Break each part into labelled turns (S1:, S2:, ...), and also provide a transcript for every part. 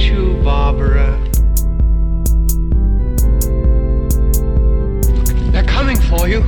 S1: you, Barbara. They're coming for you.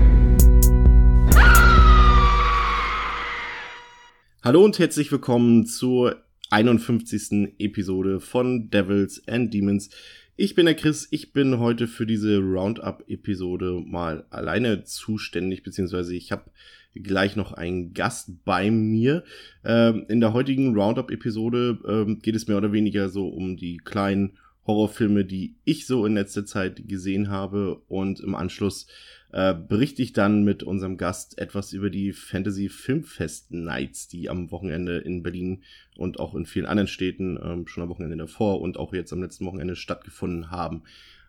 S2: Hallo und herzlich willkommen zur 51. Episode von Devils and Demons. Ich bin der Chris, ich bin heute für diese Roundup-Episode mal alleine zuständig, beziehungsweise ich habe gleich noch einen Gast bei mir. Ähm, in der heutigen Roundup-Episode ähm, geht es mehr oder weniger so um die kleinen Horrorfilme, die ich so in letzter Zeit gesehen habe und im Anschluss äh, berichte ich dann mit unserem Gast etwas über die Fantasy Filmfest Nights, die am Wochenende in Berlin und auch in vielen anderen Städten ähm, schon am Wochenende davor und auch jetzt am letzten Wochenende stattgefunden haben.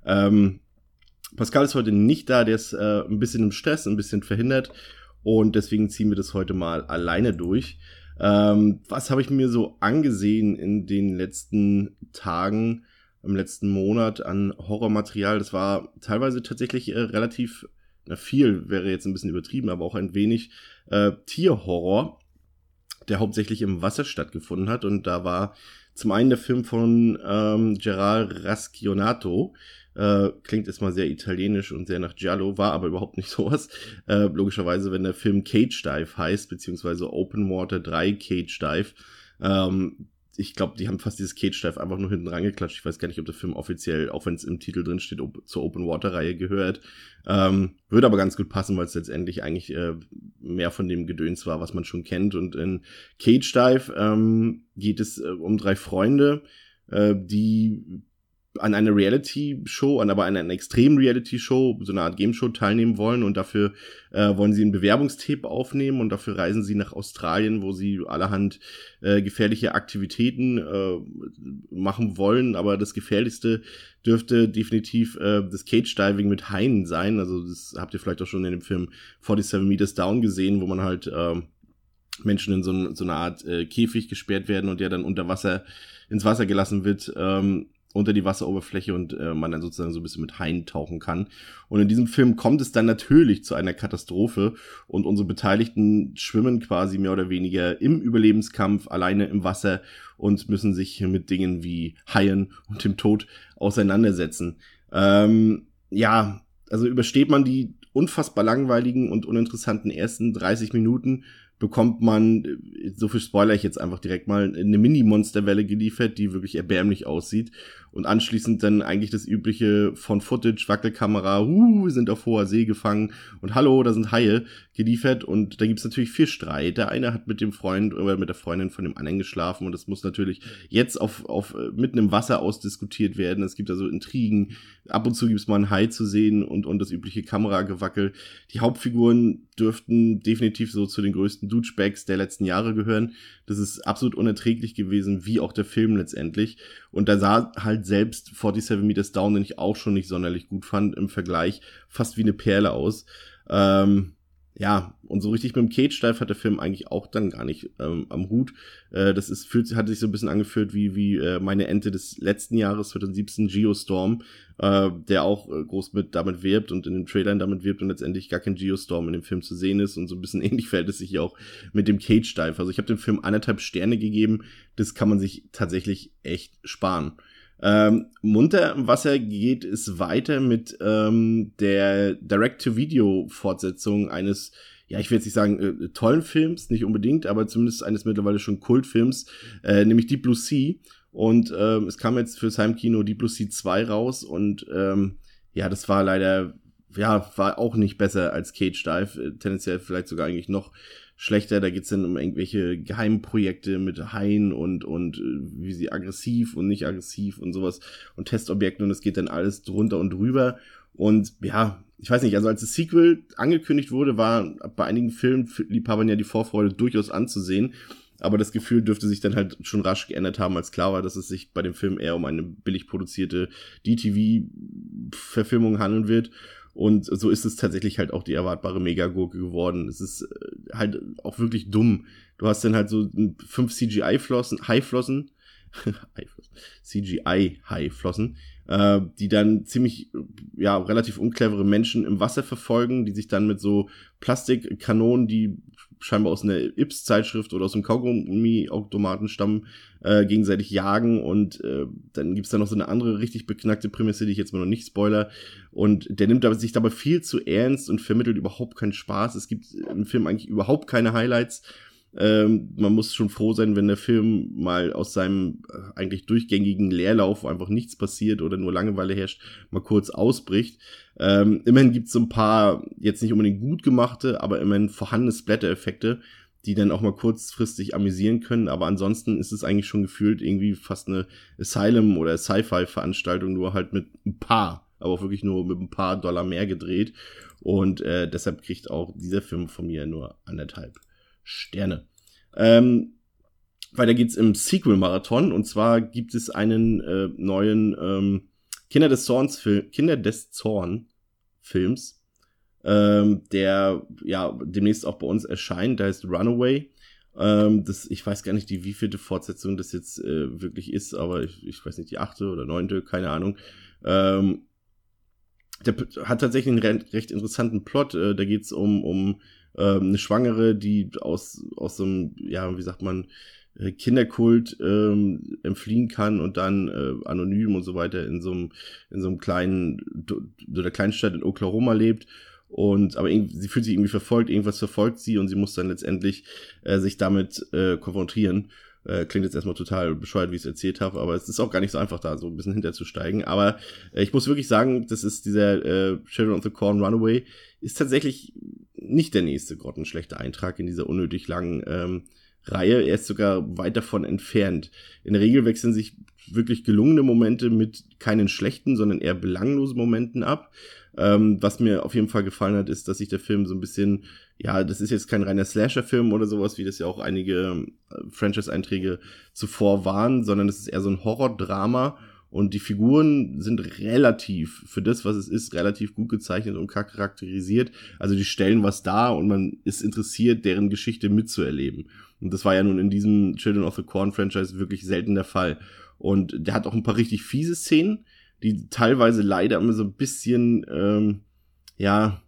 S2: Ähm, Pascal ist heute nicht da, der ist äh, ein bisschen im Stress, ein bisschen verhindert und deswegen ziehen wir das heute mal alleine durch. Ähm, was habe ich mir so angesehen in den letzten Tagen, im letzten Monat an Horrormaterial? Das war teilweise tatsächlich äh, relativ, na viel wäre jetzt ein bisschen übertrieben, aber auch ein wenig äh, Tierhorror, der hauptsächlich im Wasser stattgefunden hat. Und da war zum einen der Film von ähm, Gerard Rascionato, äh, klingt erstmal sehr italienisch und sehr nach Giallo, war aber überhaupt nicht sowas. Äh, logischerweise, wenn der Film Cage Dive heißt, beziehungsweise Open Water 3 Cage Dive, ähm, ich glaube, die haben fast dieses Cage Dive einfach nur hinten rangeklatscht. Ich weiß gar nicht, ob der Film offiziell, auch wenn es im Titel drin steht, op zur Open Water Reihe gehört. Ähm, würde aber ganz gut passen, weil es letztendlich eigentlich äh, mehr von dem Gedöns war, was man schon kennt. Und in Cage Dive ähm, geht es äh, um drei Freunde, äh, die an einer Reality-Show, an aber einer, extremen Reality-Show, so eine Art Game-Show teilnehmen wollen und dafür äh, wollen sie ein Bewerbungstape aufnehmen und dafür reisen sie nach Australien, wo sie allerhand äh, gefährliche Aktivitäten äh, machen wollen, aber das gefährlichste dürfte definitiv äh, das Cage-Diving mit Haien sein, also das habt ihr vielleicht auch schon in dem Film 47 Meters Down gesehen, wo man halt äh, Menschen in so, so eine Art äh, Käfig gesperrt werden und der dann unter Wasser ins Wasser gelassen wird. Ähm, unter die Wasseroberfläche und äh, man dann sozusagen so ein bisschen mit Haien tauchen kann. Und in diesem Film kommt es dann natürlich zu einer Katastrophe und unsere Beteiligten schwimmen quasi mehr oder weniger im Überlebenskampf alleine im Wasser und müssen sich mit Dingen wie Haien und dem Tod auseinandersetzen. Ähm, ja, also übersteht man die unfassbar langweiligen und uninteressanten ersten 30 Minuten bekommt man, so viel spoiler ich jetzt einfach direkt mal, eine Mini-Monsterwelle geliefert, die wirklich erbärmlich aussieht. Und anschließend dann eigentlich das übliche von Footage, Wackelkamera, uh, sind auf hoher See gefangen und hallo, da sind Haie geliefert. Und da gibt's natürlich viel Streit. Der eine hat mit dem Freund oder mit der Freundin von dem anderen geschlafen und das muss natürlich jetzt auf, auf mitten im Wasser ausdiskutiert werden. Es gibt also Intrigen. Ab und zu gibt's mal ein Hai zu sehen und, und das übliche Kameragewackel. Die Hauptfiguren dürften definitiv so zu den größten Douchebags der letzten Jahre gehören. Das ist absolut unerträglich gewesen, wie auch der Film letztendlich. Und da sah halt selbst 47 Meters Down, den ich auch schon nicht sonderlich gut fand, im Vergleich fast wie eine Perle aus. Ähm, ja, und so richtig mit dem Cage-Dive hat der Film eigentlich auch dann gar nicht ähm, am Hut. Äh, das ist, fühlt, hat sich so ein bisschen angefühlt wie, wie äh, meine Ente des letzten Jahres, 2017, Geostorm, äh, der auch äh, groß mit damit wirbt und in den Trailern damit wirbt und letztendlich gar kein Geostorm in dem Film zu sehen ist. Und so ein bisschen ähnlich fällt es sich hier auch mit dem Cage-Dive. Also ich habe dem Film anderthalb Sterne gegeben. Das kann man sich tatsächlich echt sparen. Ähm, munter im Wasser geht es weiter mit ähm, der Direct-to-Video-Fortsetzung eines, ja, ich will jetzt nicht sagen äh, tollen Films, nicht unbedingt, aber zumindest eines mittlerweile schon Kultfilms, äh, nämlich Deep Blue Sea. Und ähm, es kam jetzt fürs Heimkino Deep Blue Sea 2 raus und ähm, ja, das war leider, ja, war auch nicht besser als Cage Dive, äh, tendenziell vielleicht sogar eigentlich noch schlechter. Da geht's dann um irgendwelche Geheimprojekte mit Haien und, und äh, wie sie aggressiv und nicht aggressiv und sowas und Testobjekten und es geht dann alles drunter und drüber. Und ja, ich weiß nicht, also als das Sequel angekündigt wurde, war bei einigen Filmliebhabern ja die Vorfreude durchaus anzusehen. Aber das Gefühl dürfte sich dann halt schon rasch geändert haben, als klar war, dass es sich bei dem Film eher um eine billig produzierte DTV-Verfilmung handeln wird. Und so ist es tatsächlich halt auch die erwartbare Megagurke geworden. Es ist äh, halt auch wirklich dumm. Du hast dann halt so fünf CGI-Flossen, High-Flossen, CGI-High-Flossen, äh, die dann ziemlich, ja, relativ unclevere Menschen im Wasser verfolgen, die sich dann mit so Plastikkanonen, die scheinbar aus einer Ips-Zeitschrift oder aus einem Kaugummi-Automaten stammen, äh, gegenseitig jagen und äh, dann gibt's da noch so eine andere richtig beknackte Prämisse, die ich jetzt mal noch nicht spoiler und der nimmt aber sich dabei viel zu ernst und vermittelt überhaupt keinen Spaß. Es gibt im Film eigentlich überhaupt keine Highlights ähm, man muss schon froh sein, wenn der Film mal aus seinem äh, eigentlich durchgängigen Leerlauf, wo einfach nichts passiert oder nur Langeweile herrscht, mal kurz ausbricht. Ähm, immerhin gibt's so ein paar, jetzt nicht unbedingt gut gemachte, aber immerhin vorhandene Splatter-Effekte, die dann auch mal kurzfristig amüsieren können. Aber ansonsten ist es eigentlich schon gefühlt irgendwie fast eine Asylum- oder Sci-Fi-Veranstaltung, nur halt mit ein paar, aber auch wirklich nur mit ein paar Dollar mehr gedreht. Und äh, deshalb kriegt auch dieser Film von mir nur anderthalb Sterne. Ähm, weiter geht's im Sequel-Marathon und zwar gibt es einen äh, neuen ähm, Kinder des Zorns Film, Kinder des Zorn Films, ähm, der ja demnächst auch bei uns erscheint. Der heißt Runaway. Ähm, das, ich weiß gar nicht, die wievielte Fortsetzung das jetzt äh, wirklich ist, aber ich, ich weiß nicht, die achte oder neunte, keine Ahnung. Ähm, der hat tatsächlich einen recht interessanten Plot. Äh, da geht's um, um ähm, eine Schwangere, die aus, aus so einem, ja, wie sagt man, äh, Kinderkult ähm, entfliehen kann und dann äh, anonym und so weiter in so einem in so einem kleinen so der Kleinstadt in Oklahoma lebt und aber sie fühlt sich irgendwie verfolgt irgendwas verfolgt sie und sie muss dann letztendlich äh, sich damit äh, konfrontieren äh, klingt jetzt erstmal total bescheuert, wie ich es erzählt habe, aber es ist auch gar nicht so einfach, da so ein bisschen hinterzusteigen. Aber äh, ich muss wirklich sagen, das ist dieser äh, Children of the Corn Runaway, ist tatsächlich nicht der nächste grottenschlechte Eintrag in dieser unnötig langen ähm, Reihe. Er ist sogar weit davon entfernt. In der Regel wechseln sich wirklich gelungene Momente mit keinen schlechten, sondern eher belanglosen Momenten ab. Ähm, was mir auf jeden Fall gefallen hat, ist, dass sich der Film so ein bisschen, ja, das ist jetzt kein reiner Slasher-Film oder sowas, wie das ja auch einige äh, Franchise-Einträge zuvor waren, sondern es ist eher so ein Horror-Drama und die Figuren sind relativ, für das, was es ist, relativ gut gezeichnet und charakterisiert. Also die stellen was dar und man ist interessiert, deren Geschichte mitzuerleben. Und das war ja nun in diesem Children of the Corn Franchise wirklich selten der Fall. Und der hat auch ein paar richtig fiese Szenen, die teilweise leider immer so ein bisschen, ähm, ja,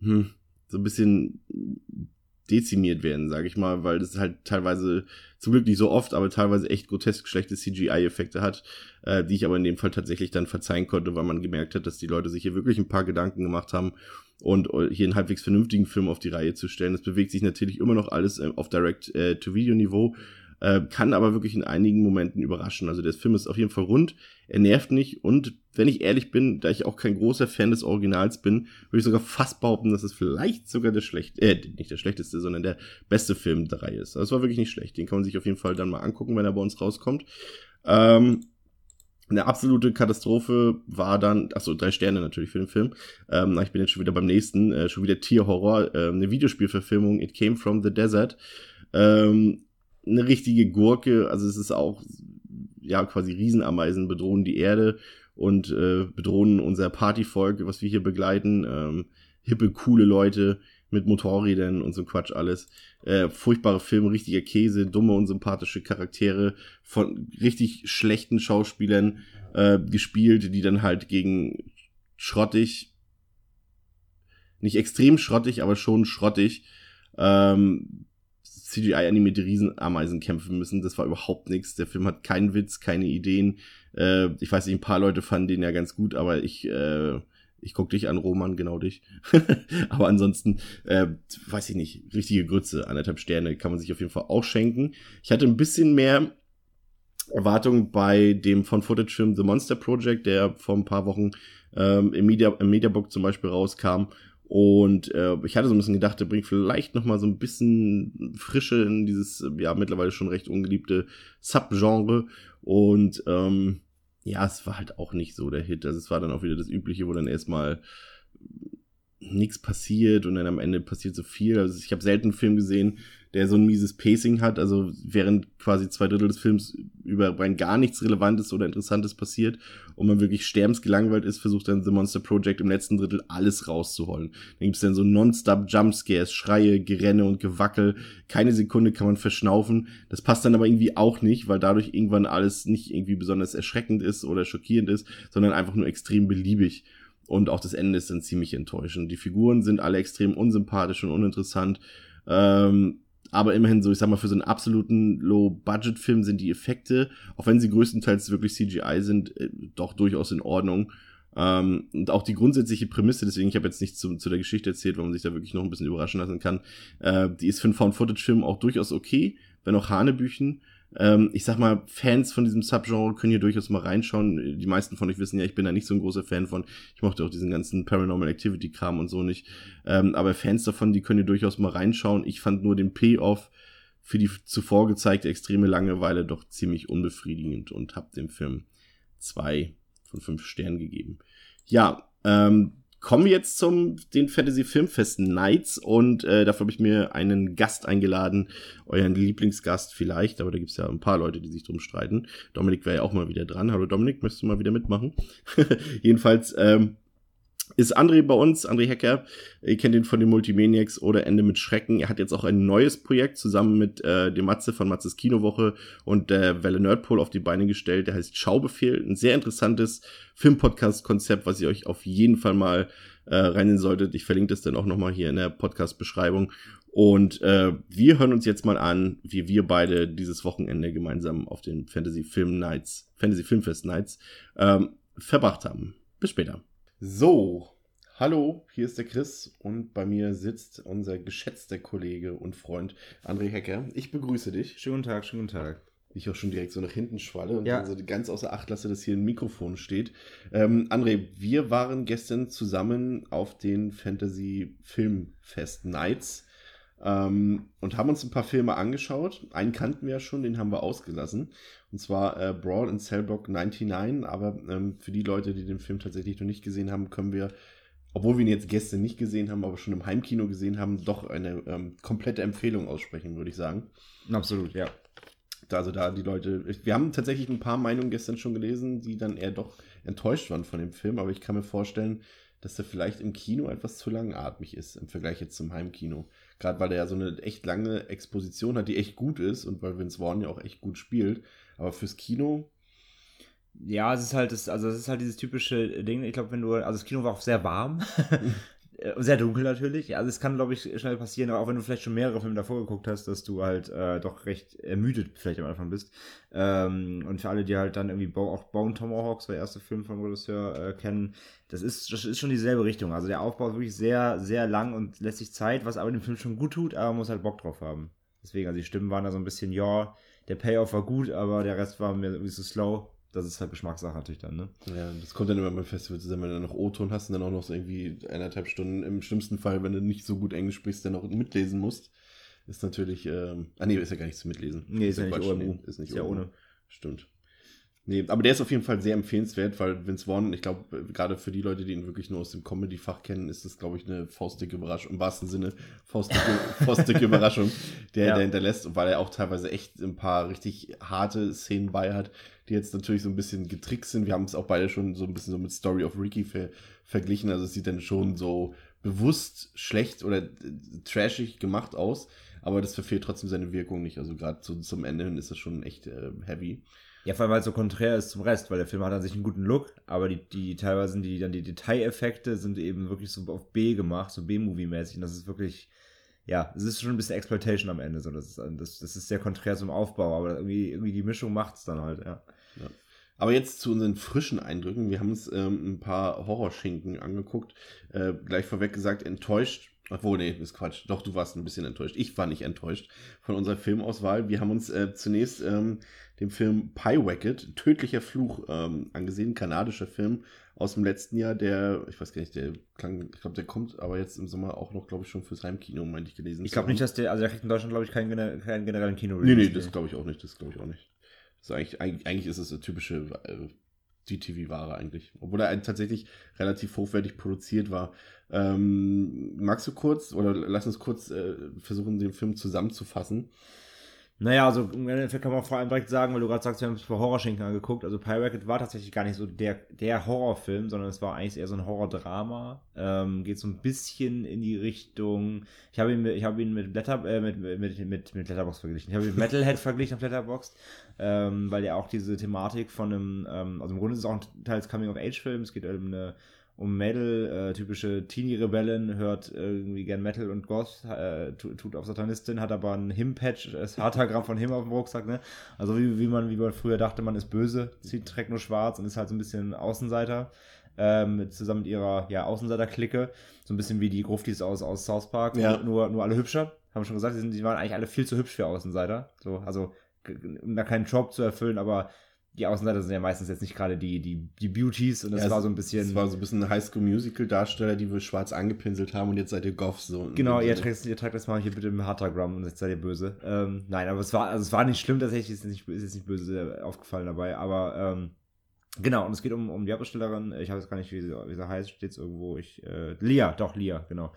S2: hm, so ein bisschen dezimiert werden, sage ich mal, weil das halt teilweise, zum Glück nicht so oft, aber teilweise echt grotesk schlechte CGI-Effekte hat, äh, die ich aber in dem Fall tatsächlich dann verzeihen konnte, weil man gemerkt hat, dass die Leute sich hier wirklich ein paar Gedanken gemacht haben und äh, hier einen halbwegs vernünftigen Film auf die Reihe zu stellen. Es bewegt sich natürlich immer noch alles äh, auf Direct-to-Video-Niveau, äh, kann aber wirklich in einigen Momenten überraschen. Also der Film ist auf jeden Fall rund, er nervt nicht und wenn ich ehrlich bin, da ich auch kein großer Fan des Originals bin, würde ich sogar fast behaupten, dass es vielleicht sogar der schlecht, äh, nicht der schlechteste, sondern der beste Film der Reihe ist. Also es war wirklich nicht schlecht. Den kann man sich auf jeden Fall dann mal angucken, wenn er bei uns rauskommt. Ähm, eine absolute Katastrophe war dann, ach so drei Sterne natürlich für den Film. Ähm, ich bin jetzt schon wieder beim nächsten, äh, schon wieder Tierhorror, äh, eine Videospielverfilmung, It Came from the Desert. Ähm, eine richtige Gurke. Also es ist auch, ja, quasi Riesenameisen bedrohen die Erde und äh, bedrohen unser Partyvolk, was wir hier begleiten. Ähm, hippe, coole Leute mit Motorrädern und so Quatsch alles. Äh, furchtbare Film, richtiger Käse, dumme und sympathische Charaktere von richtig schlechten Schauspielern äh, gespielt, die dann halt gegen schrottig, nicht extrem schrottig, aber schon schrottig, ähm, CGI-animierte Riesenameisen kämpfen müssen. Das war überhaupt nichts. Der Film hat keinen Witz, keine Ideen. Äh, ich weiß nicht, ein paar Leute fanden den ja ganz gut, aber ich, äh, ich guck dich an, Roman, genau dich. aber ansonsten, äh, weiß ich nicht, richtige Grütze, anderthalb Sterne kann man sich auf jeden Fall auch schenken. Ich hatte ein bisschen mehr Erwartungen bei dem von Footage-Film The Monster Project, der vor ein paar Wochen ähm, im, Media, im Mediabook zum Beispiel rauskam und äh, ich hatte so ein bisschen gedacht, der bringt vielleicht noch mal so ein bisschen Frische in dieses ja mittlerweile schon recht ungeliebte Subgenre. Und ähm, ja, es war halt auch nicht so der Hit. Also es war dann auch wieder das Übliche, wo dann erstmal nichts passiert und dann am Ende passiert so viel. Also ich habe selten einen Film gesehen, der so ein mieses Pacing hat, also während quasi zwei Drittel des Films über rein gar nichts Relevantes oder Interessantes passiert und man wirklich sterbensgelangweilt ist, versucht dann The Monster Project im letzten Drittel alles rauszuholen. Dann gibt's dann so nonstop Jumpscares, Schreie, Gerenne und Gewackel. Keine Sekunde kann man verschnaufen. Das passt dann aber irgendwie auch nicht, weil dadurch irgendwann alles nicht irgendwie besonders erschreckend ist oder schockierend ist, sondern einfach nur extrem beliebig. Und auch das Ende ist dann ziemlich enttäuschend. Die Figuren sind alle extrem unsympathisch und uninteressant. Ähm, aber immerhin so, ich sag mal, für so einen absoluten Low-Budget-Film sind die Effekte, auch wenn sie größtenteils wirklich CGI sind, äh, doch durchaus in Ordnung. Ähm, und auch die grundsätzliche Prämisse, deswegen, ich habe jetzt nicht zu, zu der Geschichte erzählt, weil man sich da wirklich noch ein bisschen überraschen lassen kann, äh, die ist für einen Found-Footage-Film auch durchaus okay, wenn auch Hanebüchen. Ähm, ich sag mal, Fans von diesem Subgenre können hier durchaus mal reinschauen. Die meisten von euch wissen ja, ich bin da nicht so ein großer Fan von. Ich mochte auch diesen ganzen Paranormal Activity Kram und so nicht. Ähm, aber Fans davon, die können hier durchaus mal reinschauen. Ich fand nur den Payoff für die zuvor gezeigte extreme Langeweile doch ziemlich unbefriedigend und hab dem Film zwei von fünf Sternen gegeben. Ja, ähm, kommen wir jetzt zum den Fantasy Filmfest Nights und äh, dafür habe ich mir einen Gast eingeladen, euren Lieblingsgast vielleicht, aber da gibt's ja ein paar Leute, die sich drum streiten. Dominik wäre ja auch mal wieder dran. Hallo Dominik, möchtest du mal wieder mitmachen? Jedenfalls ähm, ist André bei uns, André Hacker. Ihr kennt ihn von den Multimaniacs oder Ende mit Schrecken. Er hat jetzt auch ein neues Projekt zusammen mit äh, dem Matze von Matzes Kinowoche und der Welle Nerdpool auf die Beine gestellt. Der heißt Schaubefehl. Ein sehr interessantes Filmpodcast-Konzept, was ihr euch auf jeden Fall mal äh, reinnehmen solltet. Ich verlinke das dann auch nochmal hier in der Podcast-Beschreibung. Und äh, wir hören uns jetzt mal an, wie wir beide dieses Wochenende gemeinsam auf den Fantasy Film Nights, Fantasy Filmfest Nights ähm, verbracht haben. Bis später. So, hallo, hier ist der Chris und bei mir sitzt unser geschätzter Kollege und Freund André Hecker. Ich begrüße dich.
S3: Schönen guten Tag, schönen guten Tag.
S2: Ich auch schon direkt so nach hinten schwalle und
S3: Ja.
S2: so ganz außer Acht lasse, dass hier ein Mikrofon steht. Ähm, André, wir waren gestern zusammen auf den Fantasy Filmfest Nights ähm, und haben uns ein paar Filme angeschaut. Einen kannten wir ja schon, den haben wir ausgelassen. Und zwar äh, Brawl in Cellblock 99. Aber ähm, für die Leute, die den Film tatsächlich noch nicht gesehen haben, können wir, obwohl wir ihn jetzt gestern nicht gesehen haben, aber schon im Heimkino gesehen haben, doch eine ähm, komplette Empfehlung aussprechen, würde ich sagen.
S3: Absolut, ja.
S2: Also da die Leute, wir haben tatsächlich ein paar Meinungen gestern schon gelesen, die dann eher doch enttäuscht waren von dem Film, aber ich kann mir vorstellen, dass der vielleicht im Kino etwas zu langatmig ist im Vergleich jetzt zum Heimkino. Gerade weil der ja so eine echt lange Exposition hat, die echt gut ist und weil Vince Vaughn ja auch echt gut spielt. Aber fürs Kino,
S3: Ja, es ist halt das, also es ist halt dieses typische Ding, ich glaube, wenn du, also das Kino war auch sehr warm, sehr dunkel natürlich, also es kann, glaube ich, schnell passieren, auch wenn du vielleicht schon mehrere Filme davor geguckt hast, dass du halt äh, doch recht ermüdet vielleicht am Anfang bist. Ähm, und für alle, die halt dann irgendwie Bo auch Bone Tomahawks, der erste Film vom Regisseur, äh, kennen, das ist, das ist schon dieselbe Richtung. Also der Aufbau ist wirklich sehr, sehr lang und lässt sich Zeit, was aber dem Film schon gut tut, aber man muss halt Bock drauf haben. Deswegen, also die Stimmen waren da so ein bisschen, ja, der Payoff war gut, aber der Rest war mir irgendwie so slow. Das ist halt Geschmackssache natürlich dann, ne?
S2: ja, das kommt dann immer beim Festival zusammen, wenn du dann noch O-Ton hast und dann auch noch so irgendwie eineinhalb Stunden, im schlimmsten Fall, wenn du nicht so gut Englisch sprichst, dann noch mitlesen musst. Ist natürlich, ähm, ah nee, ist ja gar nicht zum Mitlesen.
S3: Nee, ist ja nicht
S2: Quatsch,
S3: OMU.
S2: nee, ist nicht
S3: Ist ja
S2: OMU.
S3: ohne.
S2: Stimmt. Nee, aber der ist auf jeden Fall sehr empfehlenswert, weil Vince Vaughn, ich glaube, gerade für die Leute, die ihn wirklich nur aus dem Comedy-Fach kennen, ist das, glaube ich, eine faustdicke Überraschung, im wahrsten Sinne faustdicke, faustdicke Überraschung, der
S3: Ja.
S2: der hinterlässt, und weil er auch teilweise echt ein paar richtig harte Szenen bei hat, die jetzt natürlich so ein bisschen getrickst sind. Wir haben es auch beide schon so ein bisschen so mit Story of Ricky ver verglichen, also es sieht dann schon so bewusst schlecht oder äh, trashig gemacht aus, aber das verfehlt trotzdem seine Wirkung nicht. Also gerade so zum Ende hin ist das schon echt äh, heavy.
S3: Ja, vor allem, weil es so konträr ist zum Rest, weil der Film hat an sich einen guten Look, aber die, die teilweise sind die, dann die Detaileffekte sind eben wirklich so auf B gemacht, so B-Movie-mäßig. Und das ist wirklich, ja, es ist schon ein bisschen Exploitation am Ende. So. Das, ist, das, das ist sehr konträr zum Aufbau, aber irgendwie, irgendwie die Mischung macht es dann halt, ja.
S2: Aber jetzt zu unseren frischen Eindrücken. Wir haben uns ähm, ein paar Horrorschinken angeguckt. Äh, gleich vorweg gesagt, enttäuscht. Obwohl, nee, ist Quatsch. Doch, du warst ein bisschen enttäuscht. Ich war nicht enttäuscht von unserer Filmauswahl. Wir haben uns äh, zunächst ähm, den Film Pyewacket, Tödlicher Fluch, ähm, angesehen. Kanadischer Film aus dem letzten Jahr, der, ich weiß gar nicht, der klang, ich glaube, der kommt aber jetzt im Sommer auch noch, glaube ich, schon fürs Heimkino, meinte ich gelesen.
S3: Ich glaube nicht, dass der, also der kriegt in Deutschland, glaube ich, keinen, keinen generellen kino
S2: Nee, nee, das glaube ich auch nicht. Das glaube ich auch nicht. Ist eigentlich, eigentlich, eigentlich ist es eine typische äh, DTV-Ware eigentlich. Obwohl er tatsächlich relativ hochwertig produziert war. Ähm, magst du kurz oder lass uns kurz äh, versuchen, den Film zusammenzufassen?
S3: Naja, also im Endeffekt kann man vor allem direkt sagen, weil du gerade sagst, wir haben uns vor Horrorschinken angeguckt. Also Pirated war tatsächlich gar nicht so der, der Horrorfilm, sondern es war eigentlich eher so ein Horrordrama. Ähm, geht so ein bisschen in die Richtung. Ich habe ihn, mit- ich habe ihn mit Blätter, äh, mit, mit, mit, mit Letterbox verglichen. Ich habe ihn mit Metalhead verglichen auf Letterboxd, ähm, weil der auch diese Thematik von einem, ähm, also im Grunde ist es auch ein teils Coming-of-Age-Film. Es geht um eine um Mädel, äh, typische Teenie-Rebellin, hört irgendwie gern Metal und Goth, äh, tut, auf Satanistin, hat aber ein Him-Patch, das Hartagramm von Him auf dem Rucksack, ne? Also wie, wie man, wie man früher dachte, man ist böse, zieht, trägt nur schwarz und ist halt so ein bisschen Außenseiter. Ähm, zusammen mit ihrer ja, Außenseiter-Clique. So ein bisschen wie die Gruftis aus, aus South Park,
S2: Ja.
S3: nur, nur alle hübscher. Haben wir schon gesagt, die, sind, die waren eigentlich alle viel zu hübsch für Außenseiter. So, also, um da keinen Job zu erfüllen, aber die Außenseiter sind ja meistens jetzt nicht gerade die, die, die Beauties und das
S2: Ja,
S3: war
S2: es-
S3: so ein bisschen.
S2: Es war so ein bisschen Highschool-Musical-Darsteller, die wir schwarz angepinselt haben und jetzt seid ihr Goffs so.
S3: Genau,
S2: In
S3: ihr tragt, ihr tragt das mal hier bitte im Hartagramm und jetzt seid ihr böse. Ähm, nein, aber es war, also es war nicht schlimm, tatsächlich ist nicht, ist jetzt nicht böse aufgefallen dabei, aber ähm, genau, und es geht um, um die Hauptdarstellerin, ich habe jetzt gar nicht, wie sie, wie sie heißt, steht irgendwo, ich, äh, Lia, doch, Lia, genau.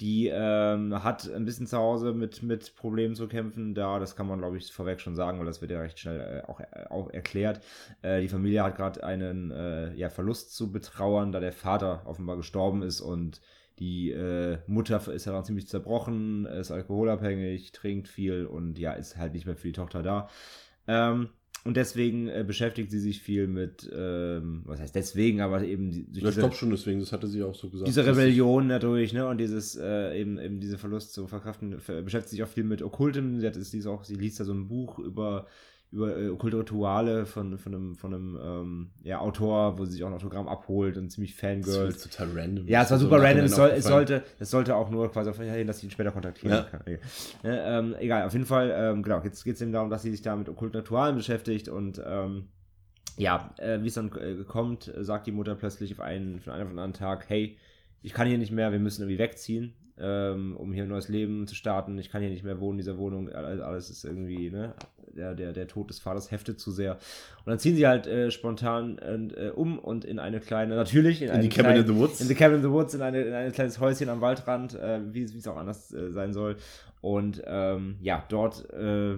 S3: Die ähm, hat ein bisschen zu Hause mit, mit Problemen zu kämpfen, da, das kann man, glaube ich, vorweg schon sagen, weil das wird ja recht schnell äh, auch, äh, auch erklärt. Äh, die Familie hat gerade einen äh, ja, Verlust zu betrauern, da der Vater offenbar gestorben ist und die äh, Mutter ist ja dann ziemlich zerbrochen, ist alkoholabhängig, trinkt viel und ja, ist halt nicht mehr für die Tochter da. Ähm, und deswegen äh, beschäftigt sie sich viel mit, ähm, was heißt deswegen, aber eben die,
S2: ich
S3: diese,
S2: glaube schon, deswegen, das hatte sie auch so gesagt.
S3: diese Rebellion dadurch, ne, und dieses, äh, eben, eben diese Verlust zu verkraften, ver- beschäftigt sich auch viel mit Okkultem. Sie hat, sie, ist auch, sie liest da so ein Buch über, über äh, okkulte Rituale von, von einem, von einem ähm, ja, Autor, wo sie sich auch ein Autogramm abholt und ziemlich
S2: Das
S3: Fangirl.
S2: ist total random.
S3: Ja, es war
S2: Das
S3: super
S2: so
S3: random. Es, soll, es, sollte, es sollte auch nur quasi darauf hin, dass sie ihn später kontaktieren
S2: Ja.
S3: kann. Okay. Ne, ähm, egal, auf jeden Fall, ähm, genau, jetzt geht es eben darum, dass sie sich da mit okkulten Ritualen beschäftigt und ähm, ja, äh, wie es dann äh, kommt, sagt die Mutter plötzlich auf einen, von einem auf den anderen Tag, hey, ich kann hier nicht mehr, wir müssen irgendwie wegziehen, ähm, um hier ein neues Leben zu starten. Ich kann hier nicht mehr wohnen in dieser Wohnung. Alles, ist irgendwie, ne, der, der, der Tod des Vaters heftet zu sehr. Und dann ziehen sie halt äh, spontan äh, um und in eine kleine, natürlich in,
S2: In die Cabin
S3: kleine,
S2: in the Woods.
S3: in the Cabin in the Woods, in, eine, in ein kleines Häuschen am Waldrand, äh, wie wie es auch anders äh, sein soll. Und ähm, ja, dort äh,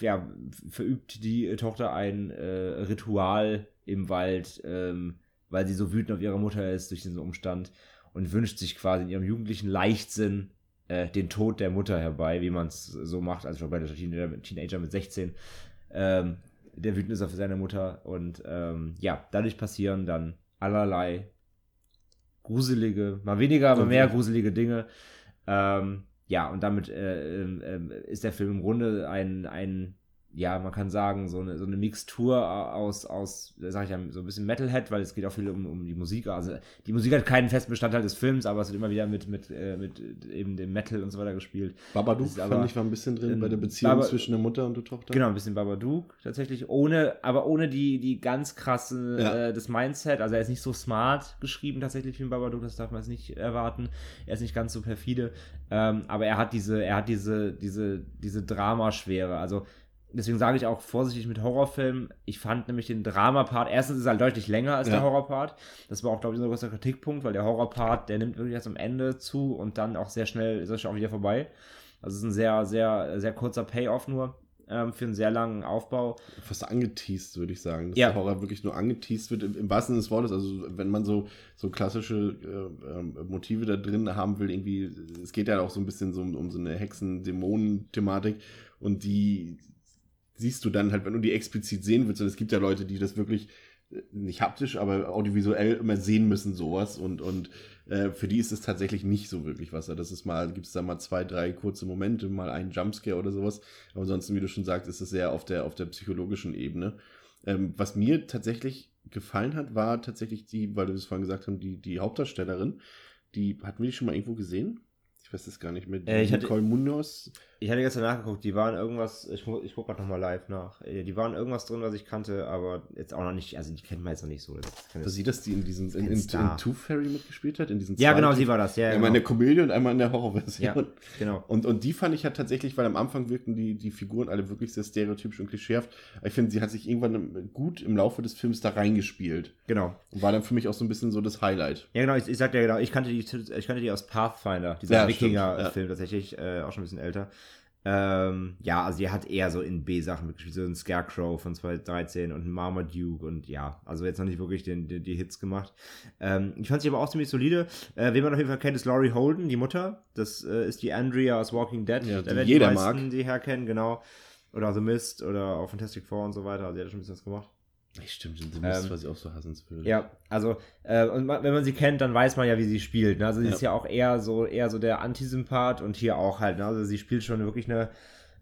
S3: ja, verübt die Tochter ein äh, Ritual im Wald, ähm, weil sie so wütend auf ihre Mutter ist durch diesen Umstand und wünscht sich quasi in ihrem jugendlichen Leichtsinn äh, den Tod der Mutter herbei, wie man es so macht als rebellischer Teenager, Teenager mit 16. Ähm, der wütend ist auf seine Mutter und ähm, ja, dadurch passieren dann allerlei gruselige, mal weniger, mal mehr gruselige Dinge. Ähm, ja, und damit äh, ähm, ähm, ist der Film im Grunde ein, ein ja, man kann sagen, so eine, so eine Mixtur aus, aus, sag ich ja, so ein bisschen Metalhead, weil es geht auch viel um, um die Musik. Also die Musik hat keinen festen Bestandteil des Films, aber es wird immer wieder mit, mit, äh, mit eben dem Metal und so weiter gespielt.
S2: Babadook
S3: aber-
S2: fand ich war ein bisschen drin
S3: in
S2: bei der Beziehung
S3: Baba-
S2: zwischen der Mutter und der Tochter.
S3: Genau, ein bisschen Babadook tatsächlich, ohne, aber ohne die, die ganz krasse,
S2: Ja.
S3: äh, das Mindset. Also er ist nicht so smart geschrieben tatsächlich wie ein Babadook, das darf man jetzt nicht erwarten. Er ist nicht ganz so perfide, ähm, aber er hat diese, er hat diese, diese, diese Dramaschwere. Also deswegen sage ich auch vorsichtig mit Horrorfilmen. Ich fand nämlich den Drama-Part, erstens ist er halt deutlich länger als
S2: Ja.
S3: der Horror-Part. Das war auch, glaube ich, so ein großer Kritikpunkt, weil der Horror-Part, der nimmt wirklich erst am Ende zu und dann auch sehr schnell ist er schon auch wieder vorbei. Also es ist ein sehr, sehr, sehr kurzer Payoff nur ähm, für einen sehr langen Aufbau.
S2: Fast angeteased, würde ich sagen. Dass
S3: Ja.
S2: der Horror wirklich nur angeteased wird, im, im wahrsten Sinne des Wortes. Also, wenn man so, so klassische äh, ähm, Motive da drin haben will, irgendwie, es geht ja auch so ein bisschen so um, um so eine Hexen-Dämonen-Thematik und die siehst du dann halt, wenn du die explizit sehen willst. Und es gibt ja Leute, die das wirklich äh, nicht haptisch, aber audiovisuell immer sehen müssen, sowas. Und, und äh, für die ist es tatsächlich nicht so wirklich was. Das ist mal, gibt es da mal zwei, drei kurze Momente, mal einen Jumpscare oder sowas. Aber ansonsten, wie du schon sagst, ist es sehr auf der, auf der psychologischen Ebene. Ähm, was mir tatsächlich gefallen hat, war tatsächlich die, weil du es vorhin gesagt haben, die, die Hauptdarstellerin. Die hatten wir die schon mal irgendwo gesehen? Ich weiß das gar nicht mehr.
S3: Äh, ich hatte-
S2: Nicole Munoz.
S3: Ich hatte gestern nachgeguckt, die waren irgendwas, ich, ich gucke gerade nochmal live nach. Äh, Die waren irgendwas drin, was ich kannte, aber jetzt auch noch nicht, also die kennt man jetzt noch nicht so. Das jetzt-
S2: sie, dass die in diesem, in, in, in Tooth Fairy mitgespielt hat? In diesen
S3: ja, genau,
S2: Tooth-
S3: sie war das, ja.
S2: Einmal
S3: genau.
S2: in der Komödie und einmal in der Horrorversion.
S3: Ja, genau.
S2: Und, und die fand ich halt tatsächlich, weil am Anfang wirkten die, die Figuren alle wirklich sehr stereotypisch und klischeehaft. Ich finde, sie hat sich irgendwann gut im Laufe des Films da reingespielt.
S3: Genau.
S2: Und war dann für mich auch so ein bisschen so das Highlight.
S3: Ja, genau, ich, ich sagte ja genau, ich kannte die, ich kannte die aus Pathfinder, dieser
S2: Ja, stimmt,
S3: Wikinger-Film tatsächlich, äh, auch schon ein bisschen älter. Ähm, ja, also die hat eher so in B-Sachen mitgespielt, so ein Scarecrow von 2013 und ein Marmaduke und ja, also jetzt noch nicht wirklich den, die, die Hits gemacht. Ähm, ich fand sie aber auch ziemlich solide. Äh, wen man auf jeden Fall kennt, ist Laurie Holden, die Mutter. Das äh, ist die Andrea aus Walking Dead.
S2: Ja,
S3: Da
S2: die
S3: werden
S2: jeder
S3: die meisten
S2: mag.
S3: die herkennen, genau. Oder The Mist oder auch Fantastic Four und so weiter. Also die hat schon ein bisschen was gemacht.
S2: Stimmt, The Mist,
S3: Ähm,
S2: was ich auch so hassenswürdig.
S3: Ja, also, äh, und ma- wenn man sie kennt, dann weiß man ja, wie sie spielt. Ne? Also sie
S2: Ja.
S3: ist ja auch eher so, eher so der Antisympath und hier auch halt. Ne? Also sie spielt schon wirklich eine,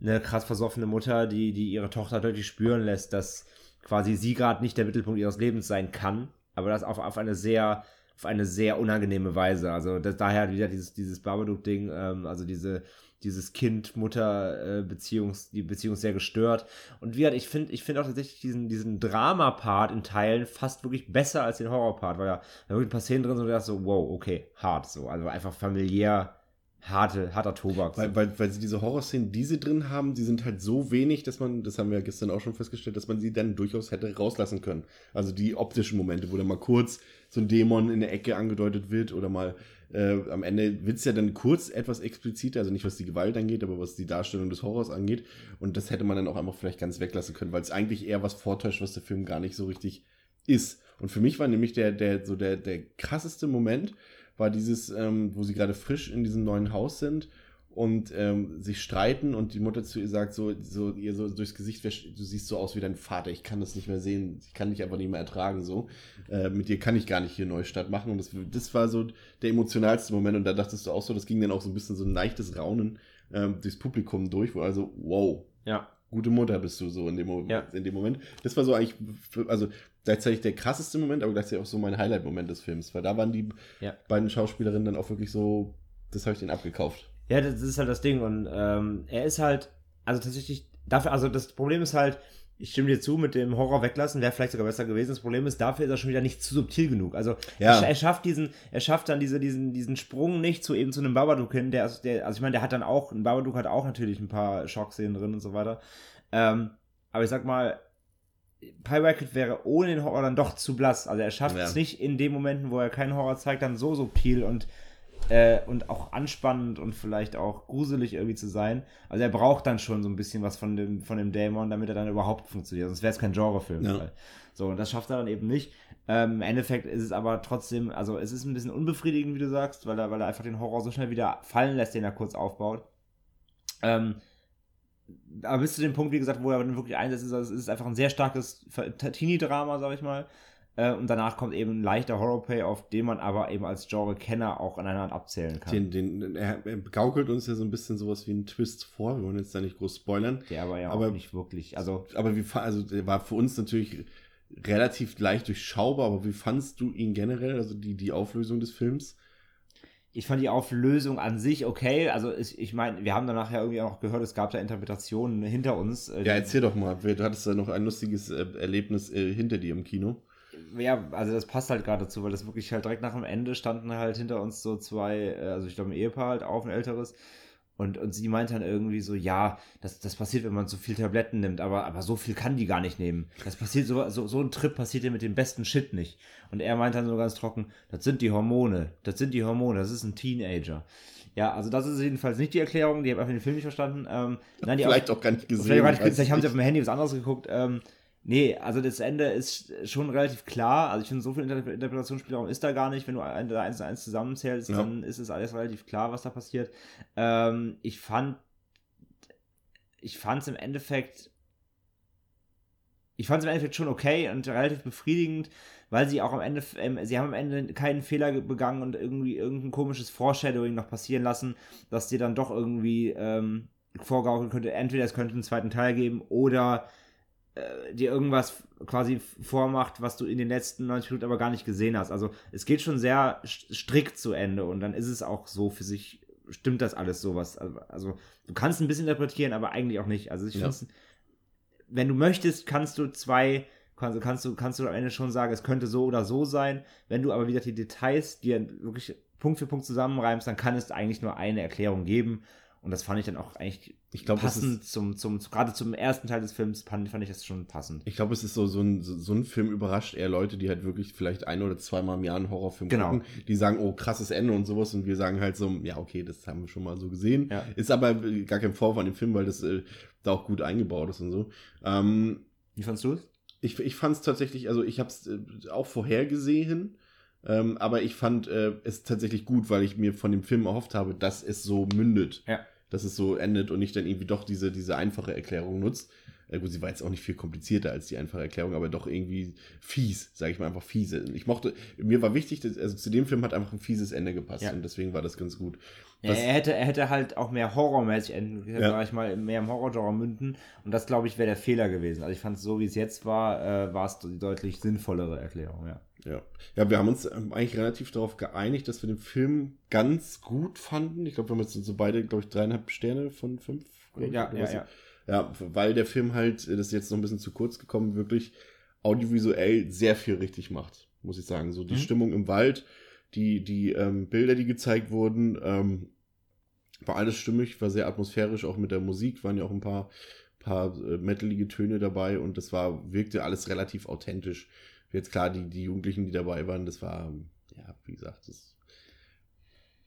S3: eine krass versoffene Mutter, die, die ihre Tochter deutlich spüren lässt, dass quasi sie gerade nicht der Mittelpunkt ihres Lebens sein kann, aber das auf, auf eine sehr, auf eine sehr unangenehme Weise. Also das, daher wieder dieses, dieses Babadook-Ding, ähm, also diese, dieses Kind-Mutter-Beziehungs, die Beziehung sehr gestört. Und wie gesagt, ich finde ich finde auch tatsächlich diesen, diesen Drama-Part in Teilen fast wirklich besser als den Horror-Part, weil da da wirklich ein paar Szenen drin sind, dachte so, wow, okay, hart so. Also einfach familiär harte, harter Tobak.
S2: Weil, weil, weil sie diese Horrorszenen, die sie drin haben, die sind halt so wenig, dass man, das haben wir gestern auch schon festgestellt, dass man sie dann durchaus hätte rauslassen können. Also die optischen Momente, wo dann mal kurz so ein Dämon in der Ecke angedeutet wird oder mal äh, am Ende wird es ja dann kurz etwas expliziter, also nicht was die Gewalt angeht, aber was die Darstellung des Horrors angeht. Und das hätte man dann auch einfach vielleicht ganz weglassen können, weil es eigentlich eher was vortäuscht, was der Film gar nicht so richtig ist. Und für mich war nämlich der, der, so der, der krasseste Moment, war dieses, ähm, wo sie gerade frisch in diesem neuen Haus sind und ähm, sich streiten und die Mutter zu ihr sagt, so, so ihr so durchs Gesicht, du siehst so aus wie dein Vater, ich kann das nicht mehr sehen, ich kann dich einfach nicht mehr ertragen, so. Äh, mit dir kann ich gar nicht hier Neustadt machen. Und das, das war so der emotionalste Moment und da dachtest du auch so, das ging dann auch so ein bisschen so ein leichtes Raunen ähm, durchs Publikum durch, wo also, wow,
S3: ja.
S2: gute Mutter bist du so in dem, Mo-
S3: Ja.
S2: in dem Moment. Das war so eigentlich, also gleichzeitig der krasseste Moment, aber gleichzeitig auch so mein Highlight-Moment des Films, weil da waren die
S3: Ja.
S2: beiden Schauspielerinnen dann auch wirklich so, das habe ich denen abgekauft.
S3: Ja, das ist halt das Ding. Und ähm, er ist halt, also tatsächlich, dafür, also das Problem ist halt, ich stimme dir zu, mit dem Horror weglassen wäre vielleicht sogar besser gewesen. Das Problem ist, dafür ist er schon wieder nicht zu subtil genug. Also
S2: Ja.
S3: er, er schafft diesen, er schafft dann diese, diesen, diesen Sprung nicht zu eben zu einem Babadook hin, der, der also ich meine, der hat dann auch, ein Babadook hat auch natürlich ein paar Schockszenen drin und so weiter. Ähm, aber ich sag mal, Pie wäre ohne den Horror dann doch zu blass. Also er schafft
S2: Ja.
S3: es nicht in den Momenten, wo er keinen Horror zeigt, dann so subtil und äh, und auch anspannend und vielleicht auch gruselig irgendwie zu sein. Also er braucht dann schon so ein bisschen was von dem, von dem Dämon, damit er dann überhaupt funktioniert. Sonst wäre es kein Genrefilm.
S2: Ja.
S3: So, und das schafft er dann eben nicht. Ähm, Im Endeffekt ist es aber trotzdem, also es ist ein bisschen unbefriedigend, wie du sagst, weil er, weil er einfach den Horror so schnell wieder fallen lässt, den er kurz aufbaut. Ähm, aber bis zu dem Punkt, wie gesagt, wo er dann wirklich einsetzt, ist, also es ist einfach ein sehr starkes Teenie-Drama, sag ich mal. Äh, und danach kommt eben ein leichter Horror-Payoff, den man aber eben als Genre-Kenner auch an einer Hand abzählen kann.
S2: Den, den, er, er gaukelt uns ja so ein bisschen sowas wie einen Twist vor, wir wollen jetzt da nicht groß spoilern.
S3: der aber ja
S2: aber-
S3: auch nicht wirklich, also
S2: Aber wie, also der war für uns natürlich relativ leicht durchschaubar, aber wie fandst du ihn generell, also die, die Auflösung des Films?
S3: ich fand die Auflösung an sich okay. Also ich, ich meine, wir haben danach ja irgendwie auch gehört, es gab da Interpretationen hinter uns.
S2: Ja, erzähl doch mal, du hattest da noch ein lustiges äh, Erlebnis äh, hinter dir im Kino.
S3: Ja, also das passt halt gerade dazu, weil das wirklich halt direkt nach dem Ende standen halt hinter uns so zwei, äh, also ich glaube ein Ehepaar halt auf, ein älteres. Und, und sie meinte dann irgendwie so, ja, das, das passiert, wenn man so viel Tabletten nimmt, aber, aber so viel kann die gar nicht nehmen. Das passiert, so, so, so ein Trip passiert ja mit dem besten Shit nicht. Und er meinte dann so ganz trocken, das sind die Hormone, das sind die Hormone, das ist ein Teenager. Ja, also das ist jedenfalls nicht die Erklärung, die haben einfach den Film nicht verstanden. Ähm, nein, die
S2: Vielleicht auch gar nicht gesehen.
S3: Vielleicht, gar nicht,
S2: weiß
S3: vielleicht haben sie auf dem Handy was anderes geguckt. Ähm, nee, also das Ende ist schon relativ klar. Also ich finde, so viel Inter Interpretationsspielraum ist da gar nicht. Wenn du ein- da eins und eins zusammenzählst,
S2: Ja.
S3: dann ist es alles relativ klar, was da passiert. Ähm, ich fand, ich fand es im Endeffekt, ich fand es im Endeffekt schon okay und relativ befriedigend, weil sie auch am Ende, ähm, sie haben am Ende keinen Fehler ge- begangen und irgendwie irgendein komisches Foreshadowing noch passieren lassen, dass dir dann doch irgendwie ähm, vorgaukeln könnte, entweder es könnte einen zweiten Teil geben oder äh, dir irgendwas quasi vormacht, was du in den letzten 90 Minuten aber gar nicht gesehen hast. Also es geht schon sehr st- strikt zu Ende und dann ist es auch so für sich, stimmt das alles sowas. Also, also du kannst ein bisschen interpretieren, aber eigentlich auch nicht. Also ich
S2: Ja.
S3: finde wenn du möchtest, kannst du zwei, kannst, kannst, du, kannst du am Ende schon sagen, es könnte so oder so sein. Wenn du aber wieder die Details dir wirklich Punkt für Punkt zusammenreimst, dann kann es eigentlich nur eine Erklärung geben. Und das fand ich dann auch eigentlich
S2: Ich glaube, das
S3: passend
S2: ist,
S3: zum, zum, gerade zum ersten Teil des Films fand, fand ich das schon passend.
S2: ich glaube, es ist so, so ein, so, so ein Film überrascht eher Leute, die halt wirklich vielleicht ein oder zweimal im Jahr einen Horrorfilm
S3: Genau.
S2: gucken, die sagen, oh, krasses Ende und sowas und wir sagen halt so, ja, okay, das haben wir schon mal so gesehen.
S3: Ja.
S2: Ist aber äh, gar kein Vorwurf an dem Film, weil das äh, da auch gut eingebaut ist und so. Ähm,
S3: Wie fandst du es?
S2: ich, ich fand es tatsächlich, also ich habe es äh, auch vorhergesehen, ähm, aber ich fand äh, es tatsächlich gut, weil ich mir von dem Film erhofft habe, dass es so mündet.
S3: Ja.
S2: Dass es so endet und nicht dann irgendwie doch diese, diese einfache Erklärung nutzt. äh, gut, sie war jetzt auch nicht viel komplizierter als die einfache Erklärung, aber doch irgendwie fies, sage ich mal einfach fiese. Ich mochte, mir war wichtig, dass, also zu dem Film hat einfach ein fieses Ende gepasst
S3: Ja.
S2: und deswegen war das ganz gut.
S3: Ja, er, hätte, er hätte halt auch mehr horrormäßig enden,
S2: Ja.
S3: sag ich mal, mehr im Horrorgenre münden. Und das, glaube ich, wäre der Fehler gewesen. Also ich fand es so, wie es jetzt war, äh, war es die deutlich sinnvollere Erklärung, ja.
S2: Ja. ja, wir haben uns ähm, eigentlich relativ darauf geeinigt, dass wir den Film ganz gut fanden. Ich glaube, wir haben jetzt so beide, glaube ich, dreieinhalb Sterne von fünf.
S3: Ja, ja, ja.
S2: Ja, weil der Film halt, das ist jetzt noch ein bisschen zu kurz gekommen, wirklich audiovisuell sehr viel richtig macht, muss ich sagen. So die
S3: Mhm.
S2: Stimmung im Wald, die, die ähm, Bilder, die gezeigt wurden, ähm, war alles stimmig, war sehr atmosphärisch, auch mit der Musik waren ja auch ein paar, paar äh, metalige Töne dabei und das war, wirkte alles relativ authentisch. Jetzt klar, die, die Jugendlichen, die dabei waren, das war, ja, wie gesagt, das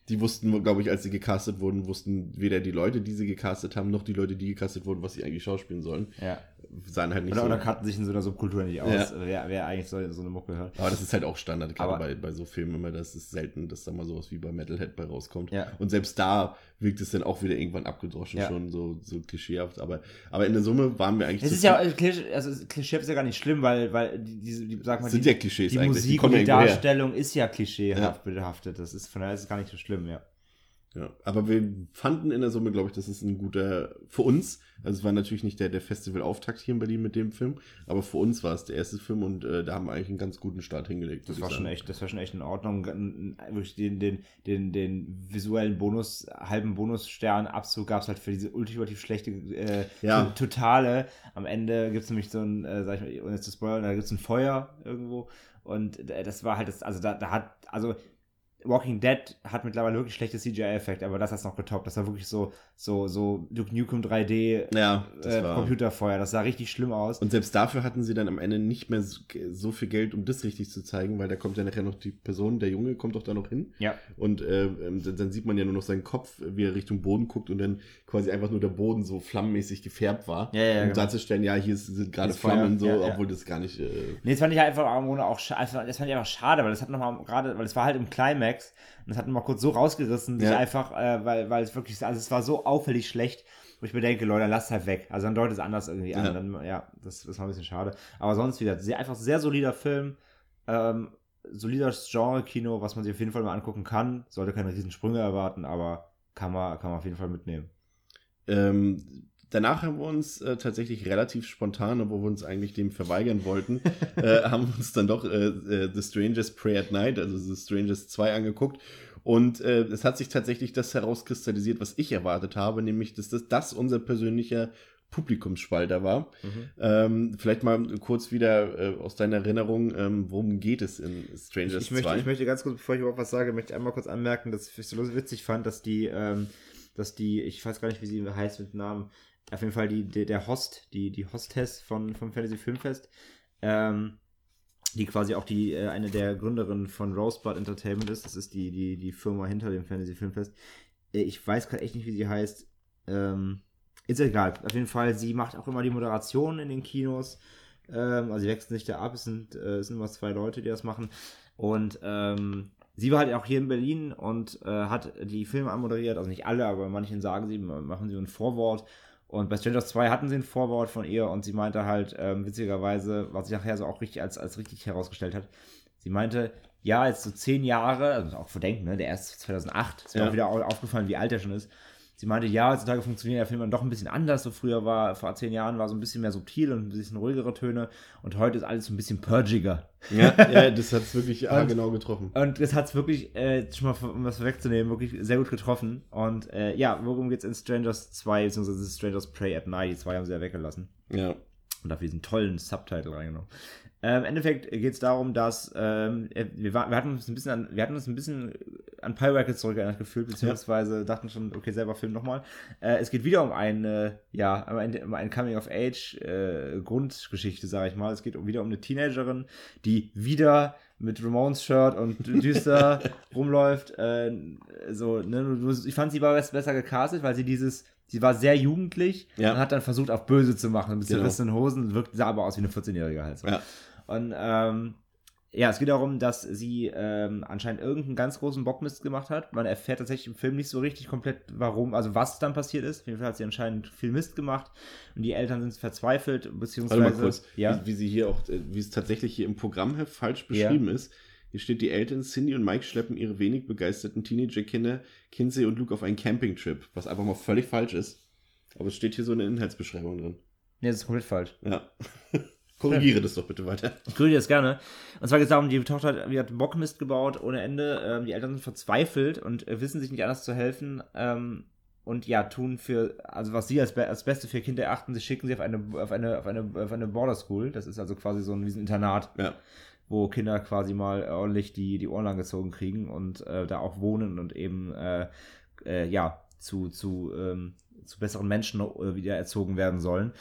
S2: die wussten, glaube ich, als sie gecastet wurden, wussten weder die Leute, die sie gecastet haben, noch die Leute, die gecastet wurden, was sie eigentlich schauspielen sollen.
S3: ja.
S2: Sahen halt nicht
S3: Oder,
S2: so.
S3: oder kannten sich in so einer Subkultur nicht aus,
S2: Ja.
S3: wer, wer eigentlich so, so eine Mucke hört.
S2: Aber das ist halt auch Standard, gerade bei, bei so Filmen immer, das ist selten, dass da mal sowas wie bei Metalhead bei rauskommt.
S3: Ja.
S2: Und selbst da wirkt es dann auch wieder irgendwann abgedroschen,
S3: Ja.
S2: schon so, so klischeehaft. Aber, aber in der Summe waren wir eigentlich
S3: Es ist ja, Klischee, also Klischee ist ja gar nicht schlimm, weil, weil die, diese, die, sag mal,
S2: sind
S3: die,
S2: ja Klischees
S3: die
S2: eigentlich.
S3: Musik und die
S2: ja irgendwo her.
S3: Darstellung ist ja klischeehaft behaftet. Das ist, von daher ist es gar nicht so schlimm, ja.
S2: Ja, aber wir fanden in der Summe, glaube ich, das ist ein guter, für uns, also es war natürlich nicht der, der Festival-Auftakt hier in Berlin mit dem Film, aber für uns war es der erste Film und äh, da haben wir eigentlich einen ganz guten Start hingelegt.
S3: Das war schon echt, das war schon echt in Ordnung. Wirklich den, den, den, den visuellen Bonus, halben Bonusstern-Abzug gab es halt für diese ultimativ schlechte äh,
S2: Ja.
S3: to- Totale. Am Ende gibt es nämlich so ein, äh, sag ich mal, ohne jetzt zu spoilern, da gibt es ein Feuer irgendwo. Und äh, das war halt das, also da, da hat, also Walking Dead hat mittlerweile wirklich schlechte CGI-Effekte, aber das hat noch getoppt. Das war wirklich so, so, so Duke Nukem 3D
S2: Ja, das
S3: äh, Computerfeuer. Das sah richtig schlimm aus.
S2: Und selbst dafür hatten sie dann am Ende nicht mehr so, viel Geld, um das richtig zu zeigen, weil da kommt ja nachher noch die Person, der Junge kommt doch da noch hin.
S3: ja.
S2: Und äh, ähm, dann, dann sieht man ja nur noch seinen Kopf, wie er Richtung Boden guckt und dann quasi einfach nur der Boden so flammenmäßig gefärbt war.
S3: Ja, ja,
S2: um
S3: genau.
S2: darzustellen, ja, hier sind gerade
S3: ist Feuer,
S2: Flammen so,
S3: ja,
S2: obwohl das gar nicht. Äh,
S3: Nee, das fand ich einfach auch das fand ich einfach schade, weil das hat nochmal gerade, weil es war halt im Climax und das hat nochmal kurz so rausgerissen,
S2: Ja.
S3: einfach, äh, weil, weil es wirklich, also es war so auffällig schlecht, wo ich mir denke, Leute, lasst halt weg. Also dann deutet es anders irgendwie an.
S2: Ja.
S3: Dann, ja, das, das war ein bisschen schade. Aber sonst wieder, sehr, einfach sehr solider Film, ähm, solides Genre-Kino, was man sich auf jeden Fall mal angucken kann. Sollte keine riesen Sprünge erwarten, aber kann man, kann man auf jeden Fall mitnehmen.
S2: Ähm, danach haben wir uns äh, tatsächlich relativ spontan, obwohl wir uns eigentlich dem verweigern wollten, äh, haben wir uns dann doch äh, äh, The Strangers Pray at Night, also The Strangers 2 angeguckt. Und äh, es hat sich tatsächlich das herauskristallisiert, was ich erwartet habe, nämlich, dass das, das unser persönlicher Publikumsspalter war. Ähm, vielleicht mal kurz wieder äh, aus deiner Erinnerung, ähm, worum geht es in Strangers
S3: ich, möchte,
S2: 2?
S3: ich möchte ganz kurz, bevor ich überhaupt was sage, möchte ich einmal kurz anmerken, dass ich so witzig fand, dass die, ähm, dass die, ich weiß gar nicht, wie sie heißt mit Namen, auf jeden Fall die, die der Host, die, die Hostess von, vom Fantasy Filmfest, ähm, die quasi auch die, äh, eine der Gründerinnen von Rosebud Entertainment ist, das ist die, die, die Firma hinter dem Fantasy Filmfest. Äh, ich weiß gerade echt nicht, wie sie heißt. Ähm, ist egal. Auf jeden Fall, sie macht auch immer die Moderation in den Kinos. Ähm, also sie wechseln sich da ab. Es sind, äh, es sind immer zwei Leute, die das machen. Und ähm, sie war halt auch hier in Berlin und äh, hat die Filme anmoderiert. Also nicht alle, aber manchen sagen sie, machen sie ein Vorwort. Und bei Strangers 2 hatten sie ein Vorwort von ihr und sie meinte halt, ähm, witzigerweise, was sich nachher so auch richtig als, als richtig herausgestellt hat, sie meinte, ja, jetzt so zehn Jahre, also auch verdenken, ne, der erst 2008, ist mir
S2: Ja.
S3: auch wieder au- aufgefallen, wie alt er schon ist. Sie meinte, ja, heutzutage funktioniert der Film dann doch ein bisschen anders. So früher war, vor zehn Jahren war so ein bisschen mehr subtil und ein bisschen ruhigere Töne. Und heute ist alles so ein bisschen purgiger.
S2: ja, ja, das hat es wirklich
S3: Und-
S2: genau getroffen.
S3: Und das hat es wirklich, äh, schon mal, um das wegzunehmen, wirklich sehr gut getroffen. Und äh, ja, worum geht's in Strangers 2, beziehungsweise Strangers Prey at Night? Die zwei haben sie ja weggelassen.
S2: Ja.
S3: Und dafür diesen tollen Subtitle reingenommen. Ähm, Im Endeffekt geht es darum, dass ähm, wir, war, wir, hatten uns ein bisschen an, wir hatten uns ein bisschen an Pyrackets zurückerinnert gefühlt, beziehungsweise dachten schon, okay, selber Film nochmal. Äh, es geht wieder um eine, ja, um eine, um eine Coming-of-Age-Grundgeschichte, sage ich mal. Es geht um, wieder um eine Teenagerin, die wieder mit Ramones Shirt und düster rumläuft. Äh, so, ne, ich fand sie war besser gecastet, weil sie dieses, sie war sehr jugendlich
S2: Ja.
S3: und hat dann versucht, auf böse zu machen. Mit
S2: Genau.
S3: zerrissenen Hosen, wirkt, sah aber aus wie eine 14-Jährige halt. So.
S2: Ja.
S3: Und ähm, ja, es geht darum, dass sie ähm, anscheinend irgendeinen ganz großen Bockmist gemacht hat. Man erfährt tatsächlich im Film nicht so richtig komplett, warum, also was dann passiert ist. Auf jeden Fall hat sie anscheinend viel Mist gemacht und die Eltern sind verzweifelt, beziehungsweise.
S2: Warte mal kurz,
S3: ja.
S2: wie, wie sie hier auch, äh, wie es tatsächlich hier im Programmheft falsch beschrieben ist. Hier steht, die Eltern Cindy und Mike schleppen ihre wenig begeisterten Teenager-Kinder Kinsey und Luke auf einen Campingtrip, was einfach mal völlig falsch ist. Aber es steht hier so eine Inhaltsbeschreibung drin.
S3: Nee, das ist komplett falsch.
S2: Ja. Korrigiere das doch bitte weiter.
S3: Ich grüße das gerne. Und zwar geht es darum, die Tochter hat, die hat Bockmist gebaut ohne Ende. Ähm, die Eltern sind verzweifelt und äh, wissen sich nicht anders zu helfen. Ähm, und ja, tun für, also was sie als, be als Beste für Kinder erachten, sie schicken sie auf eine, auf eine, auf eine, auf eine Border School. Das ist also quasi so ein, wie ein Internat,
S2: Ja.
S3: wo Kinder quasi mal ordentlich die, die Ohren lang gezogen kriegen und äh, da auch wohnen und eben, äh, äh, ja, zu, zu, ähm, zu besseren Menschen äh, wieder erzogen werden sollen.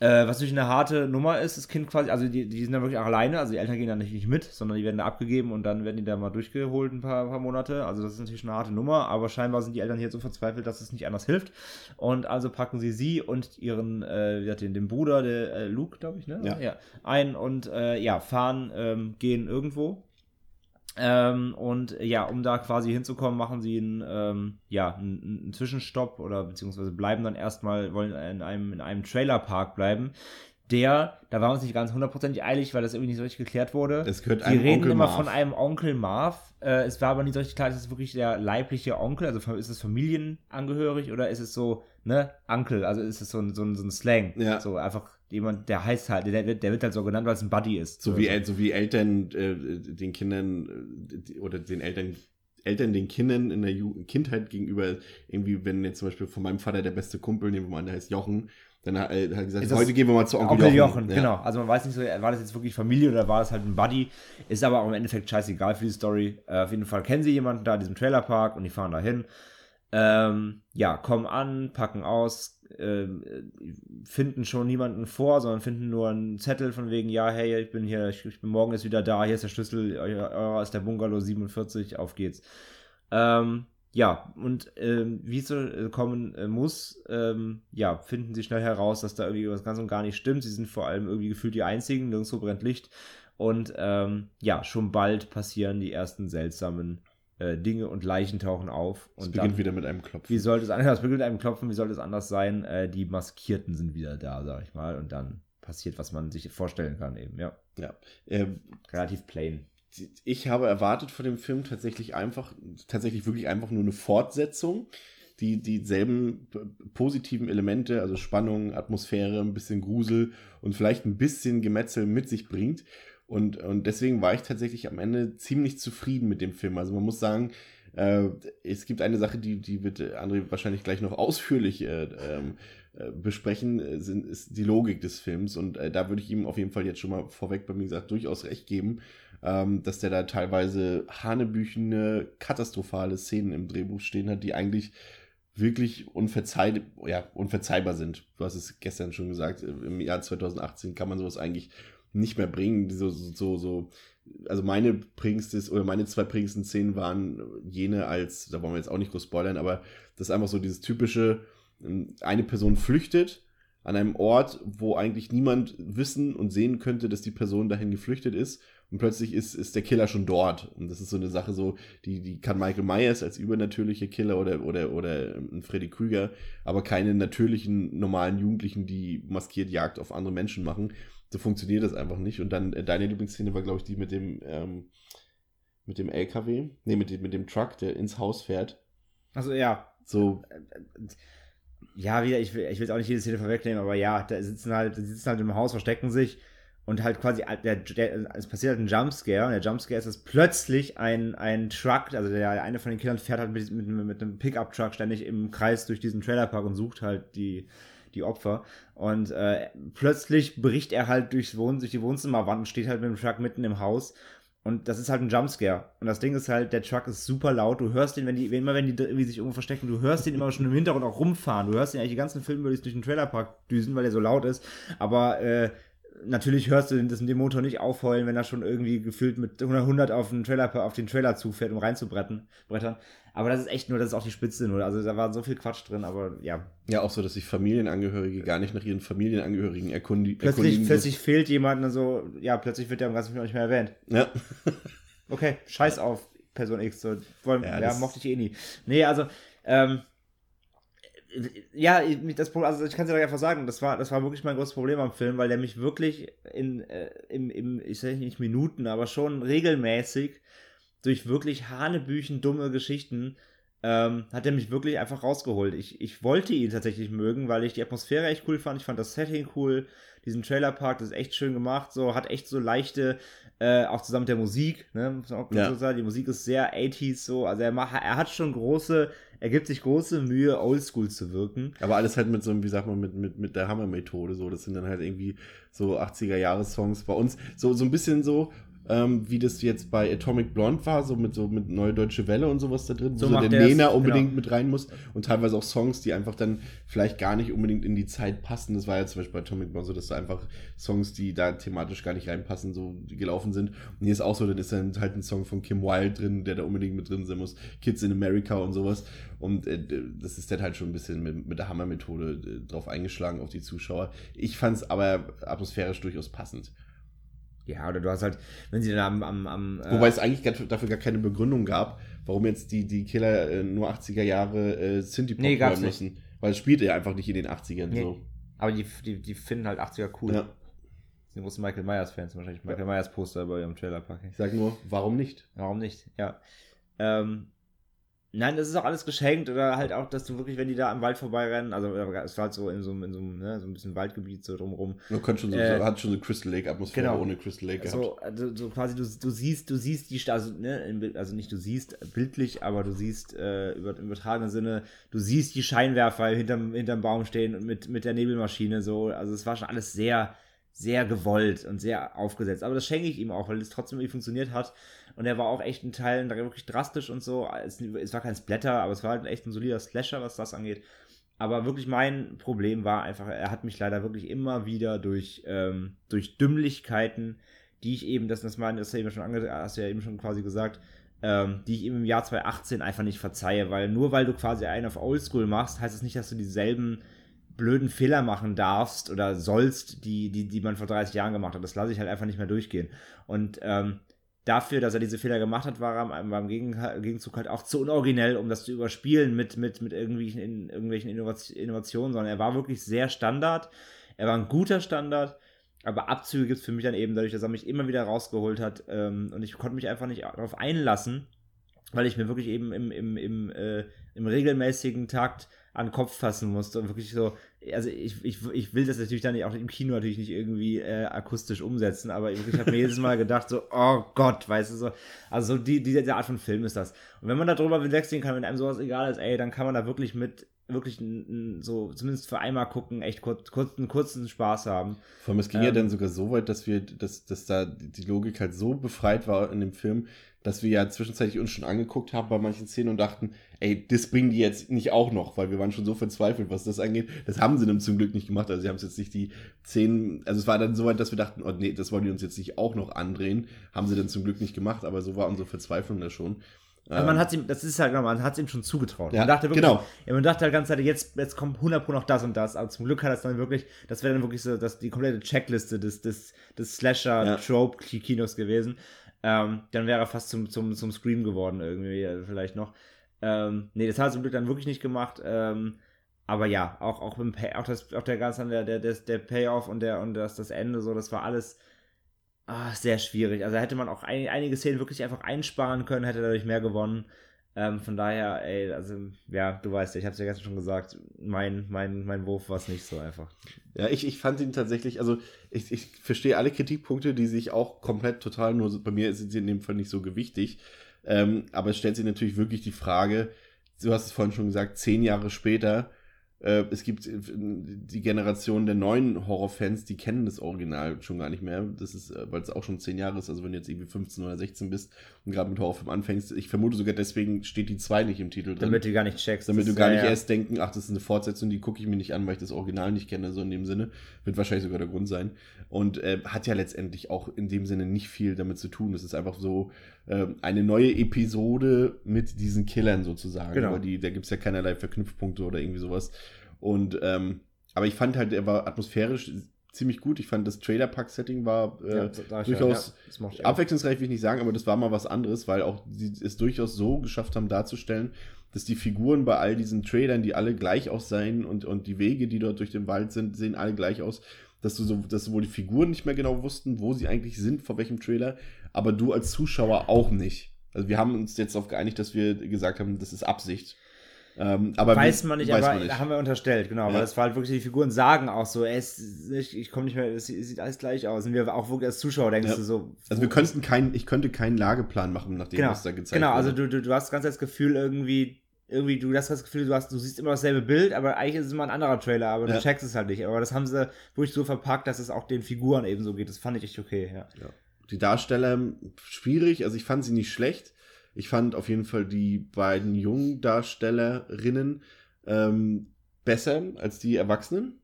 S3: Äh, was natürlich eine harte Nummer ist, das Kind quasi, also die, die sind dann wirklich auch alleine, also die Eltern gehen dann nicht, nicht mit, sondern die werden da abgegeben und dann werden die da mal durchgeholt ein paar, paar Monate. Also das ist natürlich eine harte Nummer, aber scheinbar sind die Eltern hier so verzweifelt, dass es nicht anders hilft. Und also packen sie sie und ihren, äh, wie gesagt, den, den Bruder, der äh, Luke, glaube ich, ne?
S2: Ja.
S3: ein und äh, ja, fahren, ähm, gehen irgendwo. Ähm, und ja, um da quasi hinzukommen, machen sie einen, ähm, ja, einen, einen Zwischenstopp oder beziehungsweise bleiben dann erstmal, wollen in einem, in einem Trailerpark bleiben. Der, da war uns nicht ganz hundertprozentig eilig, weil das irgendwie nicht so richtig geklärt wurde.
S2: Es gehört einem
S3: reden
S2: Onkel
S3: immer
S2: Marv.
S3: von einem Onkel Marv. Äh, es war aber nicht so richtig klar, ist es wirklich der leibliche Onkel? Also ist es familienangehörig oder ist es so, ne, Onkel? Also ist es so ein, so ein, so ein Slang?
S2: Ja.
S3: So einfach jemand, der heißt halt, der, wird- der wird halt so genannt, weil es ein Buddy ist.
S2: So wie, El- so wie Eltern äh, den Kindern äh, oder den Eltern Eltern den Kindern in der Ju Kindheit gegenüber irgendwie, wenn jetzt zum Beispiel von meinem Vater der beste Kumpel, nehmen wir mal an, der heißt Jochen, dann hat er gesagt, heute gehen wir mal zu Onkel,
S3: Onkel Jochen,
S2: Ja.
S3: genau. Also man weiß nicht so, war das jetzt wirklich Familie oder war das halt ein Buddy? Ist aber auch im Endeffekt scheißegal für die Story. Äh, auf jeden Fall kennen sie jemanden da in diesem Trailerpark und die fahren dahin. Ähm, ja, kommen an, packen aus, äh, finden schon niemanden vor, sondern finden nur einen Zettel von wegen, ja, hey, ich bin hier, ich, ich bin morgen ist wieder da, hier ist der Schlüssel, eurer ist der Bungalow 47, auf geht's. Ähm, ja, und ähm, wie es so äh, kommen äh, muss, ähm, ja, finden sie schnell heraus, dass da irgendwie was ganz und gar nicht stimmt. Sie sind vor allem irgendwie gefühlt die Einzigen, nirgendwo brennt Licht. Und ähm, ja, schon bald passieren die ersten seltsamen Dinge und Leichen tauchen auf.
S2: Es beginnt
S3: dann,
S2: wieder mit einem Klopfen.
S3: wie sollte es anders? Es beginnt mit einem Klopfen, wie sollte es anders sein? Äh, die Maskierten sind wieder da, sag ich mal. Und dann passiert, was man sich vorstellen kann, eben, ja.
S2: Ja. Ähm,
S3: Relativ plain.
S2: ich habe erwartet von dem Film tatsächlich einfach, tatsächlich wirklich einfach nur eine Fortsetzung, die dieselben positiven Elemente, also Spannung, Atmosphäre, ein bisschen Grusel und vielleicht ein bisschen Gemetzel mit sich bringt. Und, und deswegen war ich tatsächlich am Ende ziemlich zufrieden mit dem Film. Also man muss sagen, äh, es gibt eine Sache, die, die wird äh, André wahrscheinlich gleich noch ausführlich äh, ähm, äh, besprechen, äh, sind, ist die Logik des Films. Und äh, da würde ich ihm auf jeden Fall jetzt schon mal vorweg bei mir gesagt durchaus recht geben, ähm, dass der da teilweise hanebüchene, katastrophale Szenen im Drehbuch stehen hat, die eigentlich wirklich unverzeih ja, unverzeihbar sind. Du hast es gestern schon gesagt, im Jahr 2018 kann man sowas eigentlich nicht mehr bringen. So, so, so, so also meine prägendstes oder meine zwei prägendsten Szenen waren jene als, da wollen wir jetzt auch nicht groß spoilern, aber das ist einfach so dieses typische, ähm, eine Person flüchtet an einem Ort, wo eigentlich niemand wissen und sehen könnte, dass die Person dahin geflüchtet ist. Und plötzlich ist, ist der Killer schon dort. Und das ist so eine Sache, so, die, die kann Michael Myers als übernatürliche Killer oder, oder, oder ein Freddy Krüger, aber keine natürlichen, normalen Jugendlichen, die maskiert Jagd auf andere Menschen machen. So funktioniert das einfach nicht. Und dann, äh, deine Lieblingsszene war, glaube ich, die mit dem, ähm, mit dem LKW, nee, mit dem, mit dem Truck, der ins Haus fährt.
S3: Also ja,
S2: So,
S3: ja, wieder, ich will, ich will jetzt auch nicht jede Szene vorwegnehmen, aber ja, da sitzen halt, die sitzen halt im Haus, verstecken sich und halt quasi, der, der, es passiert halt ein Jumpscare und der Jumpscare ist, dass plötzlich ein, ein Truck, also der eine von den Kindern fährt halt mit, mit, mit einem Pickup-Truck ständig im Kreis durch diesen Trailerpark und sucht halt die, die Opfer und äh, plötzlich bricht er halt durchs Wohn durch die Wohnzimmerwand und steht halt mit dem Truck mitten im Haus und das ist halt ein Jumpscare. Und das Ding ist halt, der Truck ist super laut. Du hörst den, wenn die, immer wenn die irgendwie sich irgendwo verstecken, du hörst den immer schon im Hintergrund auch rumfahren. Du hörst den eigentlich die ganzen Filme durch den Trailerpark düsen, weil der so laut ist. Aber äh, natürlich hörst du den, den Motor nicht aufheulen, wenn er schon irgendwie gefühlt mit 100 auf den Trailer, auf den Trailer zufährt, um reinzubrettern. Brettern. Aber das ist echt nur, das ist auch die Spitze nur. Also da war so viel Quatsch drin, aber ja.
S2: Ja, auch so, dass sich Familienangehörige gar nicht nach ihren Familienangehörigen erkundi
S3: Plötzlich,
S2: erkundigen.
S3: plötzlich fehlt jemand und so, ja, plötzlich wird der im ganzen Film nicht mehr erwähnt.
S2: Ja.
S3: Okay, scheiß auf Person X. So, wollen,
S2: Ja,
S3: ja, mochte ich eh nie. Nee, also, ähm, ja, ich- das also ich kann es doch einfach sagen, das war, das war wirklich mein großes Problem am Film, weil der mich wirklich in, äh, im, im, ich sage nicht Minuten, aber schon regelmäßig durch wirklich hanebüchen dumme Geschichten ähm, hat er mich wirklich einfach rausgeholt. Ich, ich wollte ihn tatsächlich mögen, weil ich die Atmosphäre echt cool fand. Ich fand das Setting cool. Diesen Trailerpark, das ist echt schön gemacht. So, hat echt so leichte, äh, auch zusammen mit der Musik, ne? Muss man auch
S2: Ja.
S3: so sagen. Die Musik ist sehr 80s so. Also er macht, er hat schon große, er gibt sich große Mühe, oldschool zu wirken.
S2: Aber alles halt mit so einem, wie sagt man, mit, mit, mit der Hammer-Methode. So, das sind dann halt irgendwie so 80er-Jahres-Songs bei uns. So, so ein bisschen so, ähm, wie das jetzt bei Atomic Blonde war, so mit so mit Neue Deutsche Welle und sowas da drin,
S3: So
S2: wo so der Nena unbedingt
S3: genau.
S2: mit rein muss und teilweise auch Songs, die einfach dann vielleicht gar nicht unbedingt in die Zeit passen. Das war ja zum Beispiel bei Atomic Blonde so, dass da einfach Songs, die da thematisch gar nicht reinpassen, so gelaufen sind. Und hier ist auch so, dann ist dann halt ein Song von Kim Wilde drin, der da unbedingt mit drin sein muss. Kids in America und sowas. Und äh, das ist dann halt schon ein bisschen mit, mit der Hammer-Methode äh, drauf eingeschlagen auf die Zuschauer. Ich fand es aber atmosphärisch durchaus passend.
S3: Ja, oder du hast halt, wenn sie dann am, am, am äh,
S2: Wobei es eigentlich dafür gar keine Begründung gab, warum jetzt die, die Killer äh, nur 80er Jahre äh, Synthie-Pop
S3: Nee,
S2: hören müssen. Weil es spielt ja einfach nicht in den 80ern
S3: Nee.
S2: so.
S3: aber die, die, die finden halt 80er cool.
S2: Ja.
S3: sind große Michael Myers-Fans wahrscheinlich. Michael Myers Poster bei ihrem Trailerpark.
S2: Ich sag nur, warum nicht?
S3: Warum nicht? Ja. Ähm, nein, das ist auch alles geschenkt oder halt auch, dass du wirklich, wenn die da am Wald vorbeirennen, also äh, es war halt so in so, einem- in so, einem, ne, so ein bisschen Waldgebiet so drumrum.
S2: Man kann schon so,
S3: Äh,
S2: hat schon so Crystal Lake Atmosphäre
S3: genau.
S2: ohne Crystal Lake gehabt.
S3: So, also, so quasi, du, du siehst, du siehst die, Sta- also, ne, also nicht du siehst bildlich, aber du siehst äh, über, im übertragenen Sinne, du siehst die Scheinwerfer hinterm, hinterm Baum stehen und mit, mit der Nebelmaschine so. Also es war schon alles sehr, sehr gewollt und sehr aufgesetzt. Aber das schenke ich ihm auch, weil es trotzdem irgendwie funktioniert hat. Und er war auch echt in Teilen wirklich drastisch und so. Es, es war kein Splatter, aber es war halt echt ein solider Slasher, was das angeht. Aber wirklich mein Problem war einfach, er hat mich leider wirklich immer wieder durch, ähm, durch Dümmlichkeiten, die ich eben, das, das, meine, das hast du eben schon ange hast du ja eben schon quasi gesagt, ähm, die ich eben im Jahr 2018 einfach nicht verzeihe, weil nur weil du quasi einen auf Oldschool machst, heißt das nicht, dass du dieselben blöden Fehler machen darfst oder sollst, die, die, die man vor 30 Jahren gemacht hat. Das lasse ich halt einfach nicht mehr durchgehen. Und ähm, dafür, dass er diese Fehler gemacht hat, war er beim Gegen Gegenzug halt auch zu unoriginell, um das zu überspielen mit, mit, mit irgendwelchen, in, irgendwelchen Innovat- Innovationen, sondern er war wirklich sehr Standard. Er war ein guter Standard, aber Abzüge gibt es für mich dann eben dadurch, dass er mich immer wieder rausgeholt hat ähm, und ich konnte mich einfach nicht darauf einlassen, weil ich mir wirklich eben im, im, im, äh, im regelmäßigen Takt an den Kopf fassen musste und wirklich so, also ich, ich, ich will das natürlich dann auch im Kino natürlich nicht irgendwie äh, akustisch umsetzen, aber ich, ich habe mir jedes Mal gedacht, so, oh Gott, weißt du, so, also so die, diese Art von Film ist das. Und wenn man da drüber wegsehen kann, wenn einem sowas egal ist, ey, dann kann man da wirklich mit, wirklich n- n- so, zumindest für einmal gucken, echt kurz, kurz, einen kurzen Spaß haben.
S2: Vor allem, es ging ja
S3: Ähm,
S2: dann sogar so weit, dass wir, dass, dass da die Logik halt so befreit war in dem Film, dass wir ja zwischenzeitlich uns schon angeguckt haben bei manchen Szenen und dachten, ey, das bringen die jetzt nicht auch noch, weil wir waren schon so verzweifelt, was das angeht. Das haben sie dann zum Glück nicht gemacht. Also sie haben es jetzt nicht die Szenen, also es war dann so weit, dass wir dachten, oh nee, das wollen die uns jetzt nicht auch noch andrehen. Haben sie dann zum Glück nicht gemacht, aber so war unsere Verzweiflung da schon.
S3: Also man hat ihm, das ist halt, genau, man hat ihm schon zugetraut.
S2: Ja,
S3: man dachte wirklich,
S2: genau.
S3: ja, man dachte halt ganz Zeit, jetzt, jetzt kommt 100 Pro noch das und das, aber zum Glück hat es dann wirklich, das wäre dann wirklich so, dass die komplette Checkliste des, des, des Slasher-Trope-Kinos gewesen. Ähm, dann wäre er fast zum, zum, zum Scream geworden, irgendwie, äh, vielleicht noch. Ähm, nee, das hat er zum Glück dann wirklich nicht gemacht. Ähm, aber ja, auch, auch, beim Pay, auch, das, auch der ganze, der, der, der, der Payoff und, der, und das, das Ende, so, das war alles ah, sehr schwierig. Also hätte man auch ein, einige Szenen wirklich einfach einsparen können, hätte dadurch mehr gewonnen. Ähm, von daher, ey, also, ja, du weißt ja, ich hab's ja gestern schon gesagt, mein, mein, mein Wurf war es nicht so einfach.
S2: Ja, ich, ich fand ihn tatsächlich, also ich, ich verstehe alle Kritikpunkte, die sich auch komplett total, nur bei mir sind sie in dem Fall nicht so gewichtig. Ähm, aber es stellt sich natürlich wirklich die Frage, du hast es vorhin schon gesagt, zehn Jahre später, äh, es gibt äh, die Generation der neuen Horrorfans, die kennen das Original schon gar nicht mehr. Das ist, äh, weil es auch schon zehn Jahre ist, also wenn du jetzt irgendwie 15 oder 16 bist gerade mit Horrorfilm anfängst. Ich vermute sogar deswegen steht die 2 nicht im Titel drin.
S3: Damit du gar nicht checkst.
S2: Damit du gar
S3: ist-
S2: nicht
S3: ja,
S2: erst denken, ach, das ist eine Fortsetzung, die gucke ich mir nicht an, weil ich das Original nicht kenne, so in dem Sinne. Wird wahrscheinlich sogar der Grund sein. Und äh, hat ja letztendlich auch in dem Sinne nicht viel damit zu tun. Es ist einfach so äh, eine neue Episode mit diesen Killern sozusagen.
S3: Genau.
S2: Aber die, da gibt es ja keinerlei Verknüpfpunkte oder irgendwie sowas. Und ähm, aber ich fand halt, er war atmosphärisch ziemlich gut. Ich fand das Trailer-Pack-Setting war äh,
S3: ja,
S2: durchaus
S3: ja, auch.
S2: Abwechslungsreich will ich nicht sagen, aber das war mal was anderes, weil auch sie es durchaus so geschafft haben darzustellen, dass die Figuren bei all diesen Trailern, die alle gleich aussehen und, und die Wege, die dort durch den Wald sind, sehen alle gleich aus, dass du so, dass sowohl die Figuren nicht mehr genau wussten, wo sie eigentlich sind, vor welchem Trailer, aber du als Zuschauer auch nicht. Also wir haben uns jetzt darauf geeinigt, dass wir gesagt haben, das ist Absicht. Ähm, aber
S3: weiß man nicht,
S2: weiß
S3: aber
S2: man nicht.
S3: haben wir unterstellt, genau.
S2: Ja.
S3: Weil das war halt wirklich, die Figuren sagen auch so, ey, nicht, ich komme nicht mehr, es sieht es sieht alles gleich aus. Und wir auch wirklich als Zuschauer denkst
S2: Ja.
S3: du so.
S2: Also wir könnten keinen, ich könnte keinen Lageplan machen, nachdem
S3: genau,
S2: was da gezeigt
S3: genau, also
S2: wurde.
S3: du, du, du hast ganz das Gefühl irgendwie, irgendwie, du hast das Gefühl, du hast, du siehst immer dasselbe Bild, aber eigentlich ist es immer ein anderer Trailer, aber
S2: Ja.
S3: du checkst es halt nicht. Aber das haben sie wirklich so verpackt, dass es auch den Figuren eben so geht. Das fand ich echt okay, ja.
S2: Ja. Die Darsteller schwierig, also ich fand sie nicht schlecht. Ich fand auf jeden Fall die beiden jungen Darstellerinnen ähm, besser als die Erwachsenen.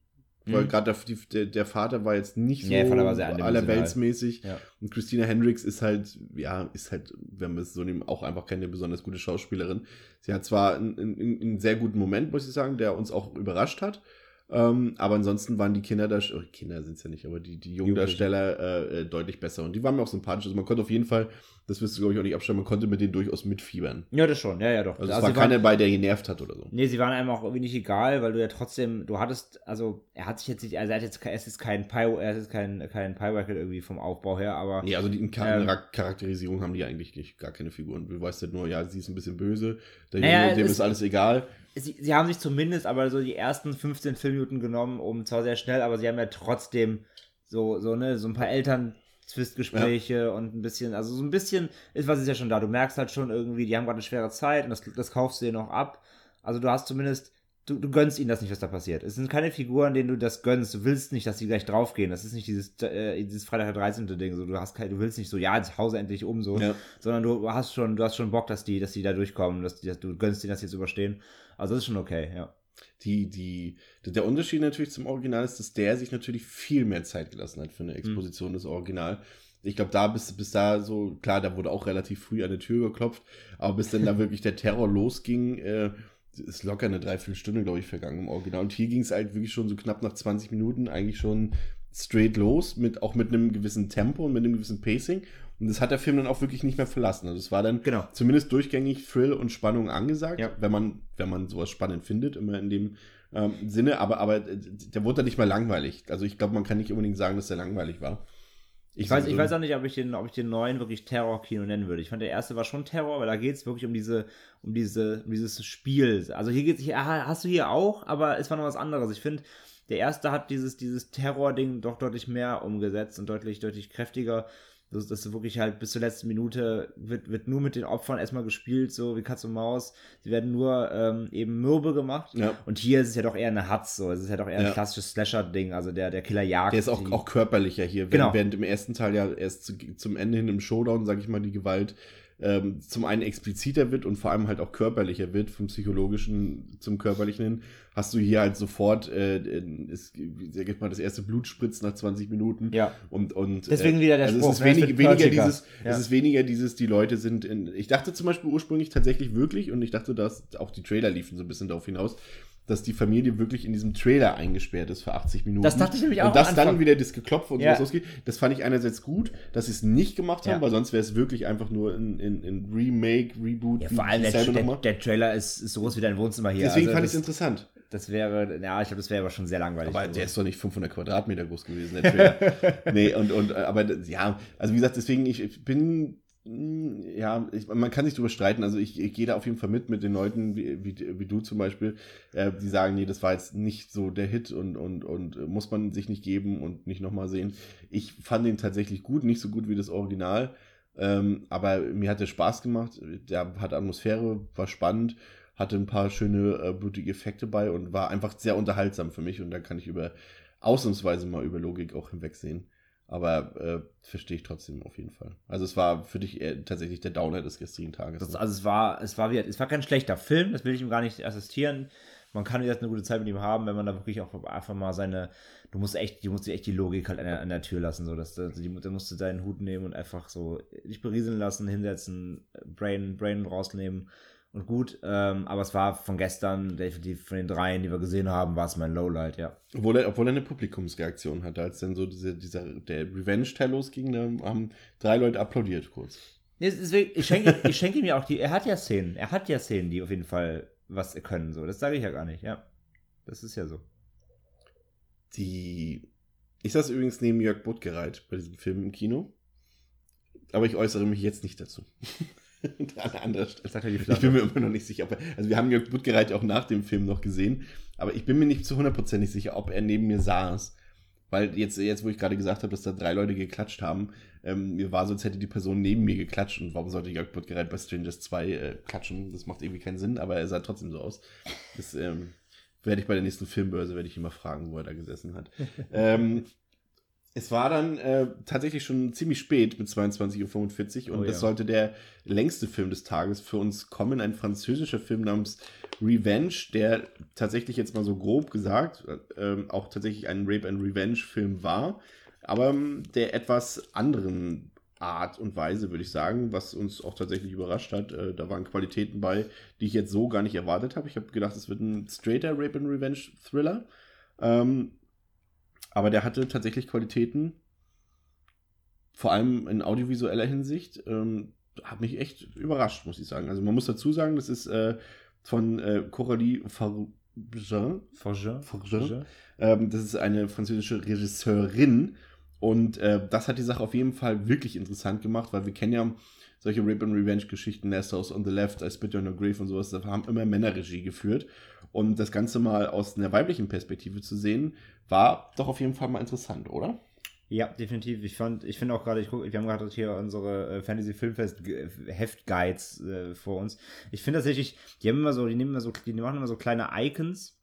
S2: Weil
S3: Mhm.
S2: gerade der, der, Vater war jetzt nicht so
S3: Ja,
S2: allerweltsmäßig.
S3: Ja.
S2: Und Christina Hendricks ist halt, ja, ist halt, wenn wir es so nehmen, auch einfach keine besonders gute Schauspielerin. Sie hat zwar einen, einen, einen sehr guten Moment, muss ich sagen, der uns auch überrascht hat. Ähm, aber ansonsten waren die Kinder da, Kinder sind es ja nicht, aber die, die Jungdarsteller äh, äh, deutlich besser. Und die waren mir auch sympathisch. Also man konnte auf jeden Fall, das wirst du, glaube ich, auch nicht abstellen, man konnte mit denen durchaus mitfiebern.
S3: Ja, das schon, ja, ja, doch.
S2: Also es
S3: Also
S2: war
S3: sie waren-
S2: keiner bei, der genervt hat oder so.
S3: Nee, sie waren einem auch irgendwie nicht egal, weil du ja trotzdem, du hattest, also er hat sich jetzt nicht, also er hat jetzt, er ist kein Pie, er ist kein, kein Pie-Racket irgendwie vom Aufbau her, aber
S2: Nee, also die in
S3: Ähm.
S2: Char Charakterisierung haben die eigentlich nicht, gar keine Figuren. Du weißt halt nur, ja, sie ist ein bisschen böse, der
S3: Naja,
S2: Junge, dem
S3: es-
S2: ist alles egal.
S3: Sie, sie haben sich zumindest aber so die ersten 15 Filmminuten genommen, um zwar sehr schnell, aber sie haben ja trotzdem so, so, ne, so ein paar Eltern. Zwistgespräche und ein bisschen, also so ein bisschen ist was ist ja schon da. Du merkst halt schon irgendwie, die haben gerade eine schwere Zeit und das, das kaufst du dir noch ab. Also du hast zumindest, du, du gönnst ihnen das nicht, was da passiert. Es sind keine Figuren, denen du das gönnst. Du willst nicht, dass sie gleich draufgehen. Das ist nicht dieses, äh, dieses Freitag der 13. Ding. So, du hast kein, du willst nicht so, ja, jetzt Hause endlich um so
S2: Ja.
S3: sondern du hast schon, du hast schon Bock, dass die, dass die da durchkommen, dass, die, dass du gönnst denen das jetzt überstehen. Also das ist schon okay, ja.
S2: Die, die, der Unterschied natürlich zum Original ist, dass der sich natürlich viel mehr Zeit gelassen hat für eine Exposition des Original. Ich glaube, da bis, bis da so, klar, da wurde auch relativ früh an die Tür geklopft, aber bis dann da wirklich der Terror losging, äh, ist locker eine Dreiviertelstunde, glaube ich, vergangen im Original. Und hier ging es halt wirklich schon so knapp nach 20 Minuten eigentlich schon straight los, mit, auch mit einem gewissen Tempo und mit einem gewissen Pacing. Und das hat der Film dann auch wirklich nicht mehr verlassen. Also es war dann
S3: Genau.
S2: zumindest durchgängig Thrill und Spannung angesagt,
S3: Ja.
S2: wenn man, wenn man sowas spannend findet, immer in dem ähm, Sinne, aber, aber äh, der wurde dann nicht mehr langweilig. Also ich glaube, man kann nicht unbedingt sagen, dass der langweilig war.
S3: Ich weiß, ich
S2: sowieso-
S3: weiß auch nicht, ob ich den, ob ich den neuen wirklich Terror-Kino nennen würde. Ich fand, der erste war schon Terror, weil da geht es wirklich um diese, um diese, um dieses Spiel. Also hier geht's, hier, ah, hast du hier auch, aber es war noch was anderes. Ich finde, der erste hat dieses, dieses Terror-Ding doch deutlich mehr umgesetzt und deutlich, deutlich kräftiger. Das, das ist wirklich halt bis zur letzten Minute wird, wird nur mit den Opfern erstmal gespielt, so wie Katz und Maus. Sie werden nur ähm, eben mürbe gemacht.
S2: Ja.
S3: Und hier ist es ja doch eher eine Hatz, so. Es ist ja doch eher ein
S2: Ja.
S3: klassisches Slasher-Ding. Also der, der Killer jagt.
S2: Der ist auch, auch körperlicher hier.
S3: Genau.
S2: Während, während im ersten Teil ja erst zu, zum Ende hin im Showdown, sage ich mal, die Gewalt ähm, zum einen expliziter wird und vor allem halt auch körperlicher wird, vom psychologischen zum körperlichen hin, hast du hier halt sofort, äh, es, ich mal, das erste Blutspritz nach 20 Minuten.
S3: Ja.
S2: Und, und
S3: Deswegen wieder der
S2: also
S3: Spruch,
S2: es ist wenig, weniger dieses,
S3: Ja.
S2: es ist weniger dieses, die Leute sind in, ich dachte zum Beispiel ursprünglich tatsächlich wirklich, und ich dachte, dass auch die Trailer liefen so ein bisschen darauf hinaus, dass die Familie wirklich in diesem Trailer eingesperrt ist für 80 Minuten.
S3: Das dachte ich nämlich auch
S2: Und dass dann wieder das Geklopfe und
S3: Ja.
S2: sowas losgeht. Das fand ich einerseits gut, dass sie es nicht gemacht haben,
S3: Ja.
S2: weil sonst wäre es wirklich einfach nur ein, ein, ein Remake, Reboot.
S3: Ja, vor allem der, der, der Trailer ist, ist so groß wie dein Wohnzimmer hier.
S2: Deswegen
S3: also
S2: fand ich es interessant.
S3: Das wäre, ja, ich glaube, das wäre aber schon sehr langweilig.
S2: Aber der ist doch nicht 500 Quadratmeter groß gewesen, der Trailer. nee, und, und, aber ja, also wie gesagt, deswegen, ich, ich bin, mh, ja, ich, man kann sich drüber streiten. Also ich, ich gehe da auf jeden Fall mit, mit den Leuten, wie, wie, wie du zum Beispiel, äh, die sagen, nee, das war jetzt nicht so der Hit und, und, und muss man sich nicht geben und nicht nochmal sehen. Ich fand den tatsächlich gut, nicht so gut wie das Original. Ähm, aber mir hat der Spaß gemacht, der hat Atmosphäre, war spannend. Hatte ein paar schöne äh, blutige Effekte bei und war einfach sehr unterhaltsam für mich. Und da kann ich über ausnahmsweise mal über Logik auch hinwegsehen. Aber äh, verstehe ich trotzdem auf jeden Fall. Also es war für dich tatsächlich der Downer des gestrigen Tages.
S3: Das,
S2: ne?
S3: also es war, es war wieder, es war kein schlechter Film, das will ich ihm gar nicht assistieren. Man kann jetzt eine gute Zeit mit ihm haben, wenn man da wirklich auch einfach mal seine, du musst echt, du musst dir echt die Logik halt an der, an der Tür lassen, so dass also die, da musst du deinen Hut nehmen und einfach so dich berieseln lassen, hinsetzen, Brain, Brain rausnehmen und gut. Ähm, aber es war von gestern, definitiv von den dreien, die wir gesehen haben, war es mein Lowlight, ja.
S2: Obwohl er, obwohl er eine Publikumsreaktion hatte, als dann so diese, dieser, der Revenge-Teil losging, da haben drei Leute applaudiert kurz.
S3: Deswegen, ich schenke, ich schenke ihm ja auch die, er hat ja Szenen, er hat ja Szenen, die auf jeden Fall was können, so. Das sage ich ja gar nicht, ja. Das ist ja so.
S2: Die. Ich saß übrigens neben Jörg Buttgereit bei diesem Film im Kino. Aber ich äußere mich jetzt nicht dazu. An anderer Stelle. Ich bin mir immer noch nicht sicher, ob er, also wir haben Jörg Buttgereit auch nach dem Film noch gesehen, aber ich bin mir nicht zu hundertprozentig sicher, ob er neben mir saß. Weil jetzt, jetzt wo ich gerade gesagt habe, dass da drei Leute geklatscht haben, ähm, mir war so, als hätte die Person neben mir geklatscht und warum sollte Jörg Buttgereit bei Strangers 2 äh, klatschen? Das macht irgendwie keinen Sinn, aber er sah trotzdem so aus. Das ähm, werde ich bei der nächsten Filmbörse, werde ich mal fragen, wo er da gesessen hat. ähm, es war dann äh, tatsächlich schon ziemlich spät mit 22.45 Uhr und
S3: Oh
S2: das
S3: ja.
S2: sollte der längste Film des Tages für uns kommen. Ein französischer Film namens Revenge, der tatsächlich jetzt mal so grob gesagt äh, auch tatsächlich ein Rape and Revenge Film war, aber ähm, der etwas anderen Art und Weise, würde ich sagen, was uns auch tatsächlich überrascht hat. Äh, da waren Qualitäten bei, die ich jetzt so gar nicht erwartet habe. Ich habe gedacht, es wird ein straighter Rape and Revenge Thriller. Ähm, aber der hatte tatsächlich Qualitäten, vor allem in audiovisueller Hinsicht, ähm, hat mich echt überrascht, muss ich sagen. Also man muss dazu sagen, das ist äh, von äh, Coralie Farugin.
S3: Forger.
S2: Forger. Ähm, das ist eine französische Regisseurin. Und äh, das hat die Sache auf jeden Fall wirklich interessant gemacht, weil wir kennen ja solche Rape and Revenge-Geschichten, Last House on the Left, I Spit on Your Grave und sowas, da haben immer Männer Regie geführt. Und das Ganze mal aus einer weiblichen Perspektive zu sehen, war doch auf jeden Fall mal interessant, oder?
S3: Ja, definitiv. Ich fand, ich finde auch gerade, ich guck, wir haben gerade hier unsere äh, Fantasy Filmfest G- Heftguides äh, vor uns. Ich finde tatsächlich, die haben immer so, die nehmen immer so, die machen immer so kleine Icons,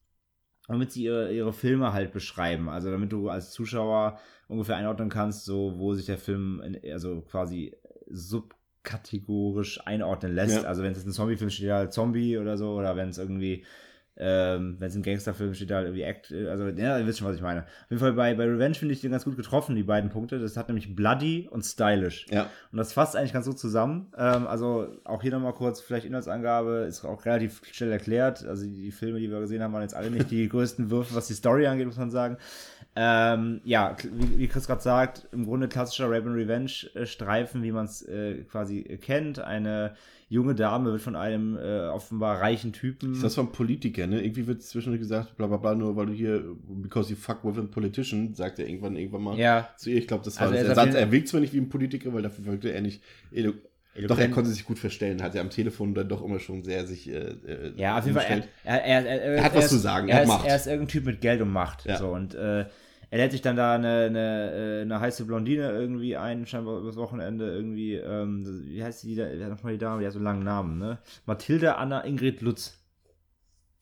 S3: damit sie ihre, ihre Filme halt beschreiben. Also damit du als Zuschauer ungefähr einordnen kannst, so wo sich der Film in, also quasi subkategorisch einordnen lässt.
S2: Ja.
S3: Also wenn es ein Zombie-Film steht, halt Zombie oder so, oder wenn es irgendwie ähm, wenn es ein Gangsterfilm steht, da halt irgendwie Act, äh, also, ja, ihr wisst schon, was ich meine. Auf jeden Fall bei, bei Revenge finde ich den ganz gut getroffen, die beiden Punkte. Das hat nämlich bloody und stylish.
S2: Ja.
S3: Und das fasst eigentlich ganz gut zusammen. Ähm, also auch hier nochmal kurz, vielleicht Inhaltsangabe, ist auch relativ schnell erklärt. Also die, die Filme, die wir gesehen haben, waren jetzt alle nicht die größten Würfe, was die Story angeht, muss man sagen. Ähm, ja, wie, wie Chris gerade sagt, im Grunde klassischer Rape and Revenge-Streifen, wie man es äh, quasi kennt. Eine junge Dame wird von einem äh, offenbar reichen Typen.
S2: Ist das von Politiker, ne? Irgendwie wird zwischendurch gesagt, bla bla bla, nur weil du hier, because you fuck with a politician, sagt er irgendwann irgendwann mal
S3: Ja.
S2: zu ihr. Ich glaube, das war
S3: Also er
S2: das. Er, sagt, er wirkt zwar nicht wie ein Politiker, weil dafür wirkte er nicht. elo- Doch, er konnte sich gut verstellen, hat er am Telefon dann doch immer schon sehr sich. Äh, äh,
S3: Ja, auf jeden Fall. Er, er, er, er,
S2: hat was zu sagen, er hat
S3: ist,
S2: Macht.
S3: er ist irgendein Typ mit Geld und Macht.
S2: Ja.
S3: So, und äh, er lädt sich dann da eine, eine, äh, eine heiße Blondine irgendwie ein, scheinbar übers Wochenende irgendwie. Ähm, wie heißt die da? Wer nochmal die Dame? Die hat so einen langen Namen, ne? Mathilde Anna Ingrid Lutz.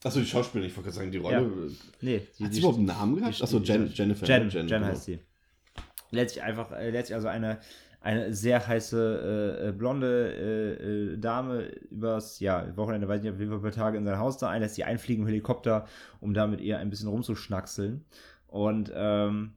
S2: Achso, die Schauspielerin, ich wollte gerade sagen, die Rolle.
S3: Nee, die,
S2: Hat sie überhaupt einen Namen gehabt? Achso, Jen, Jennifer.
S3: Jen? Jen,
S2: genau.
S3: heißt sie. Lädt sich einfach, äh, lädt sich also eine, eine sehr heiße äh, äh, blonde äh, äh, Dame übers ja, Wochenende, weiß nicht, auf jeden Fall paar Tage in sein Haus da ein, lässt sie einfliegen im Helikopter, um da mit ihr ein bisschen rumzuschnackseln. Und ähm,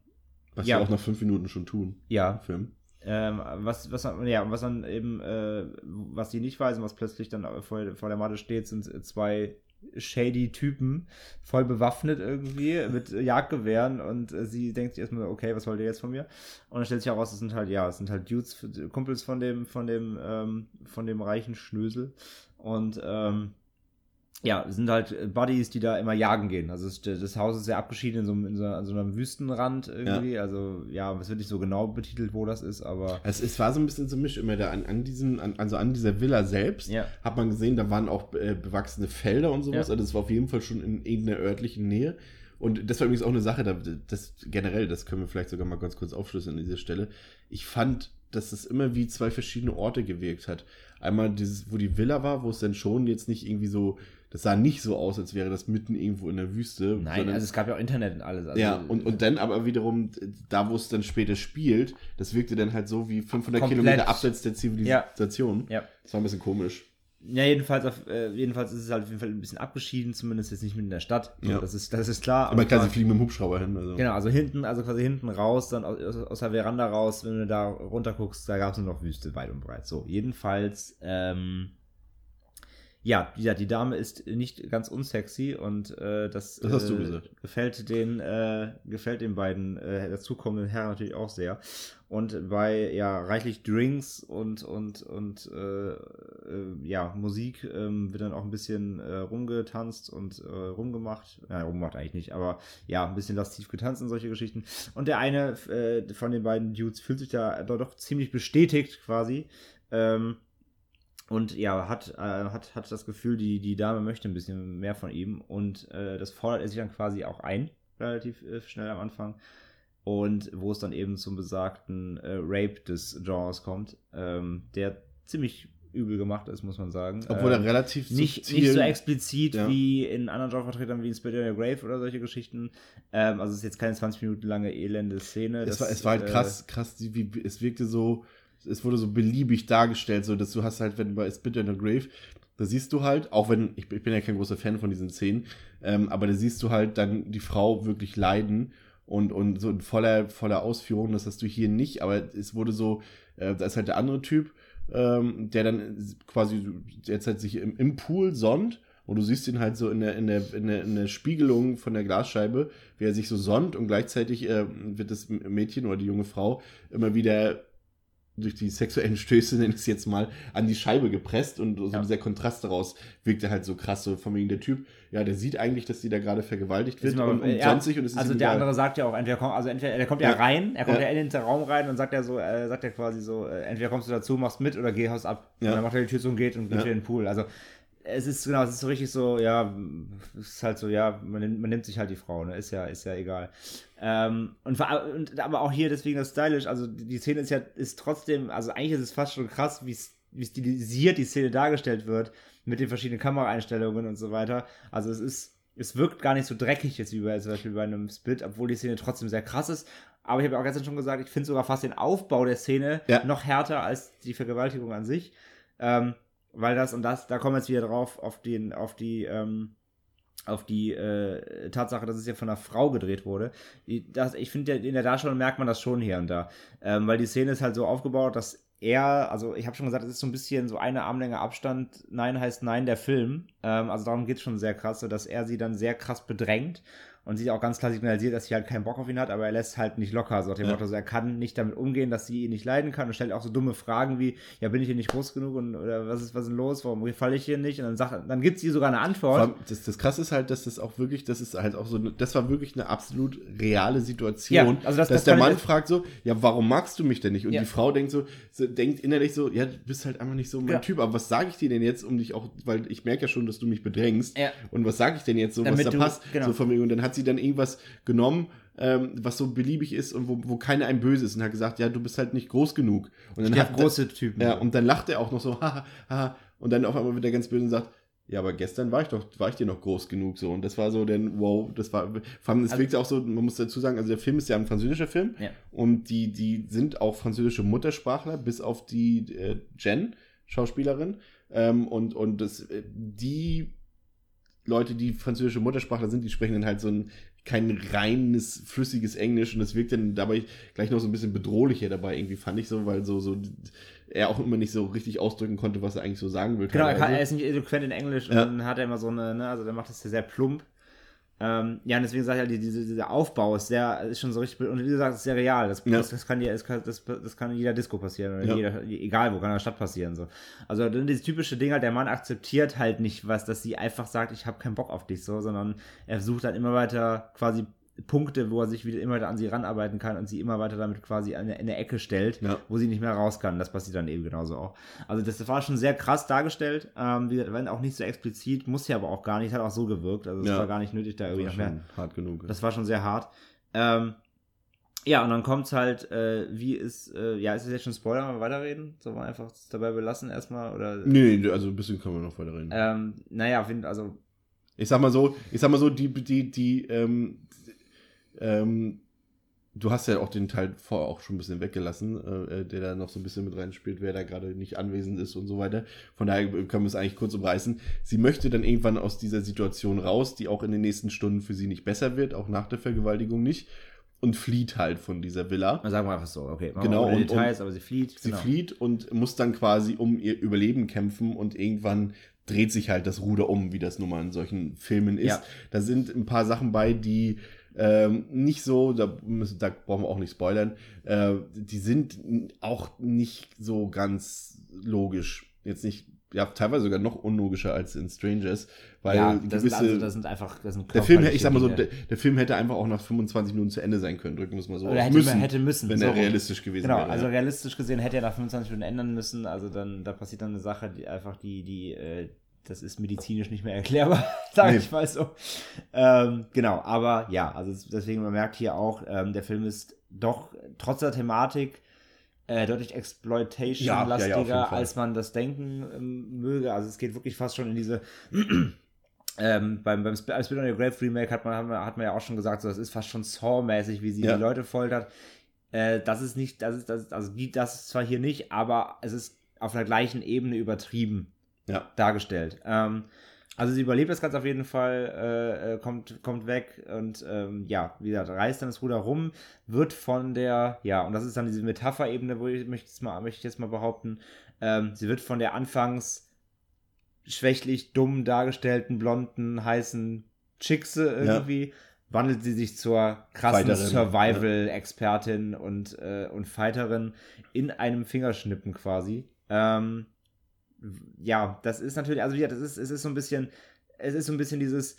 S2: Was
S3: Ja.
S2: sie auch nach fünf Minuten schon tun.
S3: ja,
S2: Im Film.
S3: ähm, was, was, ja, was dann eben, äh, was die nicht weiß und was plötzlich dann vor, vor der Matte steht, sind zwei shady Typen, voll bewaffnet irgendwie, mit Jagdgewehren und äh, sie denkt sich erstmal, okay, was wollt ihr jetzt von mir? Und dann stellt sich heraus, es sind halt, ja, es sind halt Dudes, Kumpels von dem, von dem, ähm, von dem reichen Schnösel und, ähm, ja, es sind halt Buddies, die da immer jagen gehen. Also das Haus ist sehr abgeschieden in so, einem- in so, an so einem Wüstenrand irgendwie. Also ja, es wird nicht so genau betitelt, wo das ist, aber
S2: Es, es war so ein bisschen so misch immer da an, an diesen, an, also an dieser Villa selbst,
S3: Ja.
S2: hat man gesehen, da waren auch äh, bewachsene Felder und sowas.
S3: Ja.
S2: Also das war auf jeden Fall schon in irgendeiner örtlichen Nähe. Und das war übrigens auch eine Sache, da, das generell, das können wir vielleicht sogar mal ganz kurz aufschlüsseln an dieser Stelle. Ich fand, dass es immer wie zwei verschiedene Orte gewirkt hat. Einmal dieses, wo die Villa war, wo es dann schon jetzt nicht irgendwie so das sah nicht so aus, als wäre das mitten irgendwo in der Wüste.
S3: Nein, also es gab ja auch Internet und alles. Also,
S2: ja, und, und dann aber wiederum, da wo es dann später spielt, das wirkte dann halt so wie 500
S3: Komplett.
S2: Kilometer abseits der Zivilisation.
S3: Ja.
S2: Das war ein bisschen komisch.
S3: Ja, jedenfalls, auf, äh, jedenfalls ist es halt auf jeden Fall ein bisschen abgeschieden, zumindest jetzt nicht mit in der Stadt.
S2: Ja.
S3: Das, ist, das ist klar.
S2: Aber klar, sie
S3: quasi-
S2: fliegen mit dem Hubschrauber hin. Also.
S3: Genau, also hinten, also quasi hinten raus, dann aus, aus aus der Veranda raus, wenn du da runter guckst, da gab es nur noch Wüste weit und breit. So, jedenfalls, ähm, ja, gesagt, die Dame ist nicht ganz unsexy und äh, das,
S2: Das
S3: äh, gefällt den äh, gefällt den beiden äh, dazukommenden Herren natürlich auch sehr. Und bei ja reichlich Drinks und und und äh, äh, ja Musik ähm, wird dann auch ein bisschen äh, rumgetanzt und äh, rumgemacht. Ja, rumgemacht eigentlich nicht, aber ja ein bisschen lastiv getanzt und solche Geschichten. Und der eine äh, von den beiden Dudes fühlt sich da doch ziemlich bestätigt quasi. Ähm, und ja, hat, äh, hat, hat das Gefühl, die, die Dame möchte ein bisschen mehr von ihm. Und äh, das fordert er sich dann quasi auch ein, relativ äh, schnell am Anfang. Und wo es dann eben zum besagten äh, Rape des Genres kommt, ähm, der ziemlich übel gemacht ist, muss man sagen.
S2: Obwohl
S3: ähm,
S2: er relativ
S3: nicht,
S2: subtil-
S3: nicht so explizit
S2: Ja.
S3: wie in anderen Genrevertretern wie in Spirit in the Grave oder solche Geschichten. Ähm, also es ist jetzt keine 20 Minuten lange elende Szene.
S2: Es
S3: Das,
S2: war, es war halt
S3: äh,
S2: krass, krass, wie, es wirkte so, es wurde so beliebig dargestellt, so dass du hast halt, wenn du bei Spit in the Grave, da siehst du halt, auch wenn, ich, ich bin ja kein großer Fan von diesen Szenen, ähm, aber da siehst du halt dann die Frau wirklich leiden und, und so in voller, voller Ausführung, das hast du hier nicht, aber es wurde so, äh, da ist halt der andere Typ, ähm, der dann quasi jetzt halt sich im, im Pool sonnt und du siehst ihn halt so in der, in der, in der, in der Spiegelung von der Glasscheibe, wie er sich so sonnt und gleichzeitig äh, wird das Mädchen oder die junge Frau immer wieder durch die sexuellen Stöße, nenne ich es jetzt mal, an die Scheibe gepresst und so
S3: Ja.
S2: dieser Kontrast daraus wirkte halt so krass, so von wegen der Typ, ja, der sieht eigentlich, dass die da gerade vergewaltigt wird
S3: mir
S2: und,
S3: ja,
S2: und es ist
S3: Also der andere sagt ja auch, entweder kommt, also entweder er kommt ja,
S2: Ja.
S3: rein, er kommt
S2: Ja.
S3: ja. in den Raum rein und sagt ja so, äh, sagt ja quasi so, äh, entweder kommst du dazu, machst mit oder geh haust ab.
S2: Ja.
S3: Und dann macht er die Tür zu und geht und geht in den Pool. Also es ist genau, es ist so richtig so, ja, es ist halt so, ja, man nimmt, man nimmt sich halt die Frau, ne? Ist ja, ist ja egal. Ähm, und, und aber auch hier deswegen das stylisch, also die Szene ist ja, ist trotzdem, also eigentlich ist es fast schon krass, wie wie stilisiert die Szene dargestellt wird, mit den verschiedenen Kameraeinstellungen und so weiter. Also es ist, es wirkt gar nicht so dreckig jetzt wie bei, zum Beispiel bei einem Split, obwohl die Szene trotzdem sehr krass ist. Aber ich habe ja auch gestern schon gesagt, ich finde sogar fast den Aufbau der Szene
S2: Ja.
S3: noch härter als die Vergewaltigung an sich. Ähm, weil das und das, da kommen wir jetzt wieder drauf, auf den, auf die, ähm, auf die äh, Tatsache, dass es ja von einer Frau gedreht wurde. Die, das, ich finde, in der Darstellung merkt man das schon hier und da. Ähm, weil die Szene ist halt so aufgebaut, dass er, also ich habe schon gesagt, es ist so ein bisschen so eine Armlänge Abstand. Nein heißt Nein der Film. Ähm, also darum geht es schon sehr krass, dass er sie dann sehr krass bedrängt und sie auch ganz klar signalisiert, dass sie halt keinen Bock auf ihn hat, aber er lässt halt nicht locker. So nach dem
S2: Ja.
S3: Motto, also er kann nicht damit umgehen, dass sie ihn nicht leiden kann und stellt auch so dumme Fragen wie, ja, bin ich hier nicht groß genug und oder was ist, was ist denn los? Warum gefalle ich hier nicht? Und dann sagt, dann gibt sie sogar eine Antwort.
S2: das, das krasse ist halt, dass das auch wirklich, das ist halt auch so, das war wirklich eine absolut reale Situation,
S3: Ja, also das-
S2: dass
S3: das
S2: der Mann fragt so, ja, warum magst du mich denn nicht? Und
S3: Ja.
S2: die Frau denkt so, so, denkt innerlich so, ja, du bist halt einfach nicht so mein
S3: Ja.
S2: Typ, aber was sage ich dir denn jetzt, um dich auch, weil ich merke ja schon, dass du mich bedrängst. Und was sage ich denn jetzt so,
S3: Damit
S2: was da
S3: du-
S2: passt?
S3: genau.
S2: So von mir. Und dann hat sie dann irgendwas genommen, ähm, was so beliebig ist und wo, wo keiner ein böse ist und hat gesagt, ja, du bist halt nicht groß genug. Und dann
S3: Ich
S2: hat
S3: große Typen.
S2: ja, und dann lacht er auch noch so, haha, haha. Und dann auf einmal wird er ganz böse und sagt, ja, aber gestern war ich doch, war ich dir noch groß genug so. Und das war so, denn, wow, das war, vor allem, es
S3: Also-
S2: wirkte auch so, man muss dazu sagen, also der Film ist ja ein französischer Film.
S3: Ja.
S2: Und die, die sind auch französische Muttersprachler, bis auf die äh, Jen, Schauspielerin. Ähm, und, und das, äh, die Leute, die französische Muttersprachler sind, die sprechen dann halt so ein kein reines, flüssiges Englisch und das wirkt dann dabei gleich noch so ein bisschen bedrohlicher dabei, irgendwie fand ich so, weil so, so er auch immer nicht so richtig ausdrücken konnte, was er eigentlich so sagen will.
S3: Genau, er, kann, er ist nicht eloquent in Englisch
S2: Ja.
S3: und dann hat er immer so eine, ne, also der macht das sehr plump. Ähm, ja, und deswegen sage ich die- diese, dieser Aufbau ist sehr, ist schon so richtig, und wie gesagt, ist sehr real. Das,
S2: Ja.
S3: das, das, kann, ja- das, kann, das, das kann in jeder Disco passieren, oder
S2: Ja.
S3: jeder, egal wo, kann in der Stadt passieren. So. Also dann dieses typische Ding halt, der Mann akzeptiert halt nicht was, dass sie einfach sagt, ich habe keinen Bock auf dich, so, sondern er sucht dann immer weiter quasi Punkte, wo er sich wieder immer an sie ranarbeiten kann und sie immer weiter damit quasi in eine, in eine Ecke stellt,
S2: Ja.
S3: wo sie nicht mehr raus kann. Das passiert dann eben genauso auch. Also das war schon sehr krass dargestellt, ähm, wenn auch nicht so explizit, muss ja aber auch gar nicht, hat auch so gewirkt, also es
S2: Ja.
S3: war gar nicht nötig, da irgendwie
S2: war
S3: noch mehr
S2: hart genug.
S3: das war schon sehr hart. Ähm, Ja, und dann kommt's halt, äh, wie ist, äh, ja, ist es jetzt schon Spoiler, mal weiterreden? Sollen wir einfach dabei belassen erstmal? Oder,
S2: Nee, nee, also ein bisschen können wir noch weiter reden.
S3: ähm, naja, also,
S2: Ich sag mal so, ich sag mal so, die, die, die, ähm, ähm, du hast ja auch den Teil vorher auch schon ein bisschen weggelassen, äh, äh, der da noch so ein bisschen mit reinspielt, wer da gerade nicht anwesend ist und so weiter. Von daher können wir es eigentlich kurz umreißen. Sie möchte dann irgendwann aus dieser Situation raus, die auch in den nächsten Stunden für sie nicht besser wird, auch nach der Vergewaltigung nicht, und flieht halt von dieser Villa.
S3: sagen wir einfach so, okay.
S2: Genau, und-
S3: Details, aber sie flieht.
S2: Sie
S3: genau.
S2: flieht und muss dann quasi um ihr Überleben kämpfen und irgendwann dreht sich halt das Ruder um, wie das nun mal in solchen Filmen ist.
S3: Ja.
S2: Da sind ein paar Sachen bei, die ähm, nicht so, da, müssen, da brauchen wir auch nicht spoilern, äh, die sind auch nicht so ganz logisch. Jetzt nicht, ja, teilweise sogar noch unlogischer als in Strangers, weil
S3: ja, das,
S2: gewisse.
S3: sind, also, das sind einfach, das sind
S2: der Film, ich sag mal so, der, der Film hätte einfach auch nach 25 Minuten zu Ende sein können, drücken wir es mal so.
S3: Oder hätte, müssen, hätte müssen.
S2: wenn
S3: so
S2: er realistisch gewesen
S3: Genau,
S2: wäre.
S3: also
S2: ja.
S3: realistisch gesehen hätte er nach 25 Minuten ändern müssen. Also dann, da passiert dann eine Sache, die einfach die, die, äh, das ist medizinisch nicht mehr erklärbar, sage
S2: Nee.
S3: ich mal so. Ähm, genau, aber ja, also es- deswegen man merkt hier auch, ähm, der Film ist doch trotz der Thematik äh, deutlich
S2: Ja, ja, ja,
S3: Exploitation-lastiger,
S2: Fall.
S3: als man das denken ähm, möge. Also es geht wirklich fast schon in diese ähm, beim, beim Spit on Your Grave Remake hat man, hat man, hat man ja auch schon gesagt, so, das ist fast schon Saw-mäßig, wie sie
S2: Ja.
S3: die Leute foltert. Äh, das ist nicht, das ist, das ist, also die, das ist zwar hier nicht, aber es ist auf einer gleichen Ebene übertrieben
S2: ja.
S3: dargestellt. Ähm, also sie überlebt das Ganze auf jeden Fall, äh, äh, kommt, kommt weg und ähm, ja, wie gesagt, reißt dann das Ruder rum, wird von der, ja, und das ist dann diese Metapherebene, wo ich möchte jetzt mal, möchte ich jetzt mal behaupten, ähm, sie wird von der anfangs schwächlich dumm dargestellten, blonden, heißen Chickse irgendwie, wandelt sie sich zur krassen Survival-Expertin und, äh, und Fighterin in einem Fingerschnippen quasi. Ähm, ja, das ist natürlich, also ja, das ist, es ist so ein bisschen, es ist so ein bisschen dieses,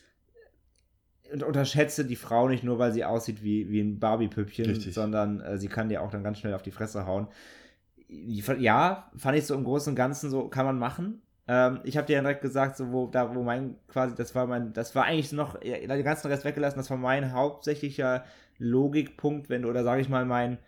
S3: und unterschätze die Frau nicht nur, weil sie aussieht wie, wie ein Barbie-Püppchen, sondern äh, sie kann dir auch dann ganz schnell auf die Fresse hauen. Ja, fand ich so im Großen und Ganzen so, kann man machen. Ähm, ich habe dir ja direkt gesagt, so wo, da, wo mein, quasi, das war mein, das war eigentlich noch, ja, den ganzen Rest weggelassen, das war mein hauptsächlicher Logikpunkt, wenn du, oder sage ich mal, mein,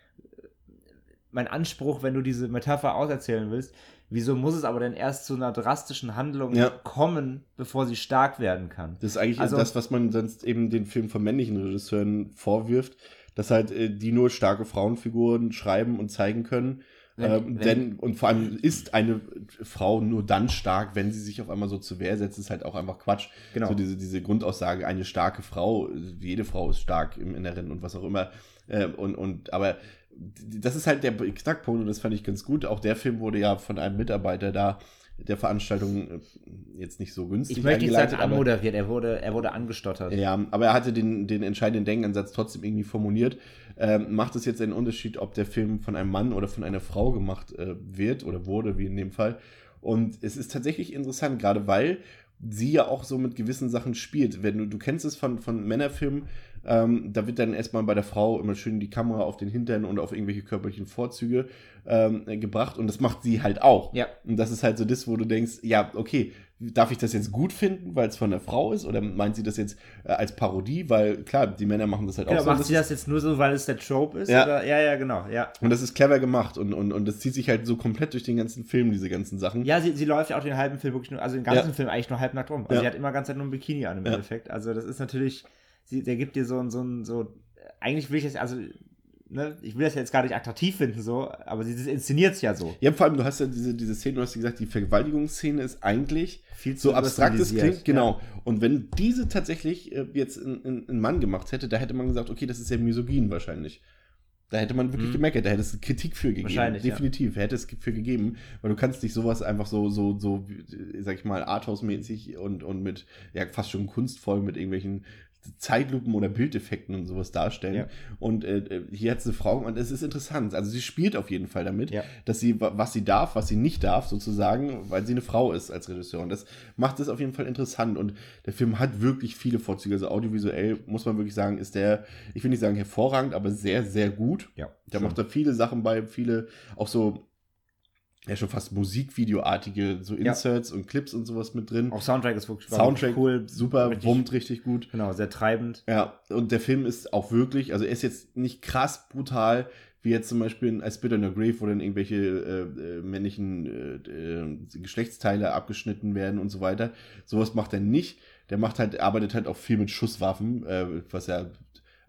S3: mein Anspruch, wenn du diese Metapher auserzählen willst. Wieso muss es aber denn erst zu einer drastischen Handlung
S2: Ja.
S3: kommen, bevor sie stark werden kann?
S2: Das ist eigentlich
S3: Also-
S2: das, was man sonst eben den Film von männlichen Regisseuren vorwirft, dass halt äh, die nur starke Frauenfiguren schreiben und zeigen können.
S3: Wenn-
S2: ähm,
S3: wenn-
S2: denn, und vor allem ist eine Frau nur dann stark, wenn sie sich auf einmal so zur Wehr setzt, ist halt auch einfach Quatsch.
S3: Genau.
S2: So diese, diese Grundaussage, eine starke Frau, jede Frau ist stark im Inneren und was auch immer. Äh, und, und, aber das ist halt der Knackpunkt und das fand ich ganz gut. Auch der Film wurde ja von einem Mitarbeiter da der Veranstaltung äh, jetzt nicht so günstig
S3: Ich möchte nicht sagen anmoderiert, er wurde, er wurde angestottert.
S2: ja, aber er hatte den, den entscheidenden Denkansatz trotzdem irgendwie formuliert. Ähm, macht es jetzt einen Unterschied, ob der Film von einem Mann oder von einer Frau gemacht äh, wird oder wurde, wie in dem Fall. Und es ist tatsächlich interessant, gerade weil sie ja auch so mit gewissen Sachen spielt. Wenn du, du kennst es von, von Männerfilmen, ähm, da wird dann erstmal bei der Frau immer schön die Kamera auf den Hintern und auf irgendwelche körperlichen Vorzüge ähm, gebracht und das macht sie halt auch.
S3: Ja.
S2: Und das ist halt so das, wo du denkst, ja, okay, darf ich das jetzt gut finden, weil es von der Frau ist? Oder meint sie das jetzt äh, als Parodie? Weil klar, die Männer machen das halt
S3: Genau,
S2: auch so.
S3: macht sie das jetzt nur so, weil es der Trope ist?
S2: Ja.
S3: Oder? ja, ja, genau, ja.
S2: und das ist clever gemacht und, und, und das zieht sich halt so komplett durch den ganzen Film, diese ganzen Sachen.
S3: Ja, sie, sie läuft ja auch den halben Film wirklich nur, also den ganzen
S2: Ja.
S3: Film eigentlich nur halbnackt rum. Also
S2: Ja.
S3: sie hat immer ganz Zeit nur ein Bikini an im
S2: Ja.
S3: Endeffekt. Also das ist natürlich, sie, der gibt dir so ein, so ein, so, eigentlich will ich das, also, ne, ich will das jetzt gar nicht attraktiv finden, so, aber sie inszeniert es ja so.
S2: Ja, vor allem, du hast ja diese, diese Szene, du hast ja gesagt, die Vergewaltigungsszene ist eigentlich
S3: Viel
S2: so abstrakt es klingt, genau. Und wenn diese tatsächlich äh, jetzt ein, Mann gemacht hätte, da hätte man gesagt, okay, das ist ja misogyn wahrscheinlich. Da hätte man wirklich
S3: Mhm.
S2: gemeckert, da hätte es Kritik für gegeben.
S3: Wahrscheinlich, ja.
S2: Definitiv, hätte es für gegeben, weil du kannst nicht sowas einfach so, so, so, sag ich mal, Arthouse-mäßig und, und mit, ja, fast schon kunstvoll mit irgendwelchen Zeitlupen oder Bildeffekten und sowas darstellen.
S3: Ja.
S2: Und äh, hier hat sie eine Frau und es ist interessant. Also sie spielt auf jeden Fall damit,
S3: Ja.
S2: dass sie, wa- was sie darf, was sie nicht darf, sozusagen, weil sie eine Frau ist als Regisseur. Und das macht es auf jeden Fall interessant. Und der Film hat wirklich viele Vorzüge. Also audiovisuell muss man wirklich sagen, ist der, ich will nicht sagen hervorragend, aber sehr, sehr gut.
S3: Ja,
S2: Da macht er viele Sachen bei, viele, auch so ja schon fast Musikvideoartige, so
S3: Ja.
S2: Inserts und Clips und sowas mit drin.
S3: Auch Soundtrack ist wirklich
S2: Soundtrack
S3: cool.
S2: super,
S3: richtig-
S2: wummt richtig gut.
S3: Genau, sehr treibend.
S2: Ja, und der Film ist auch wirklich, also er ist jetzt nicht krass brutal, wie jetzt zum Beispiel in I Spit on Your Grave, wo dann irgendwelche äh, äh, männlichen äh, äh, Geschlechtsteile abgeschnitten werden und so weiter. Sowas macht er nicht. Der macht halt, arbeitet halt auch viel mit Schusswaffen, äh, was ja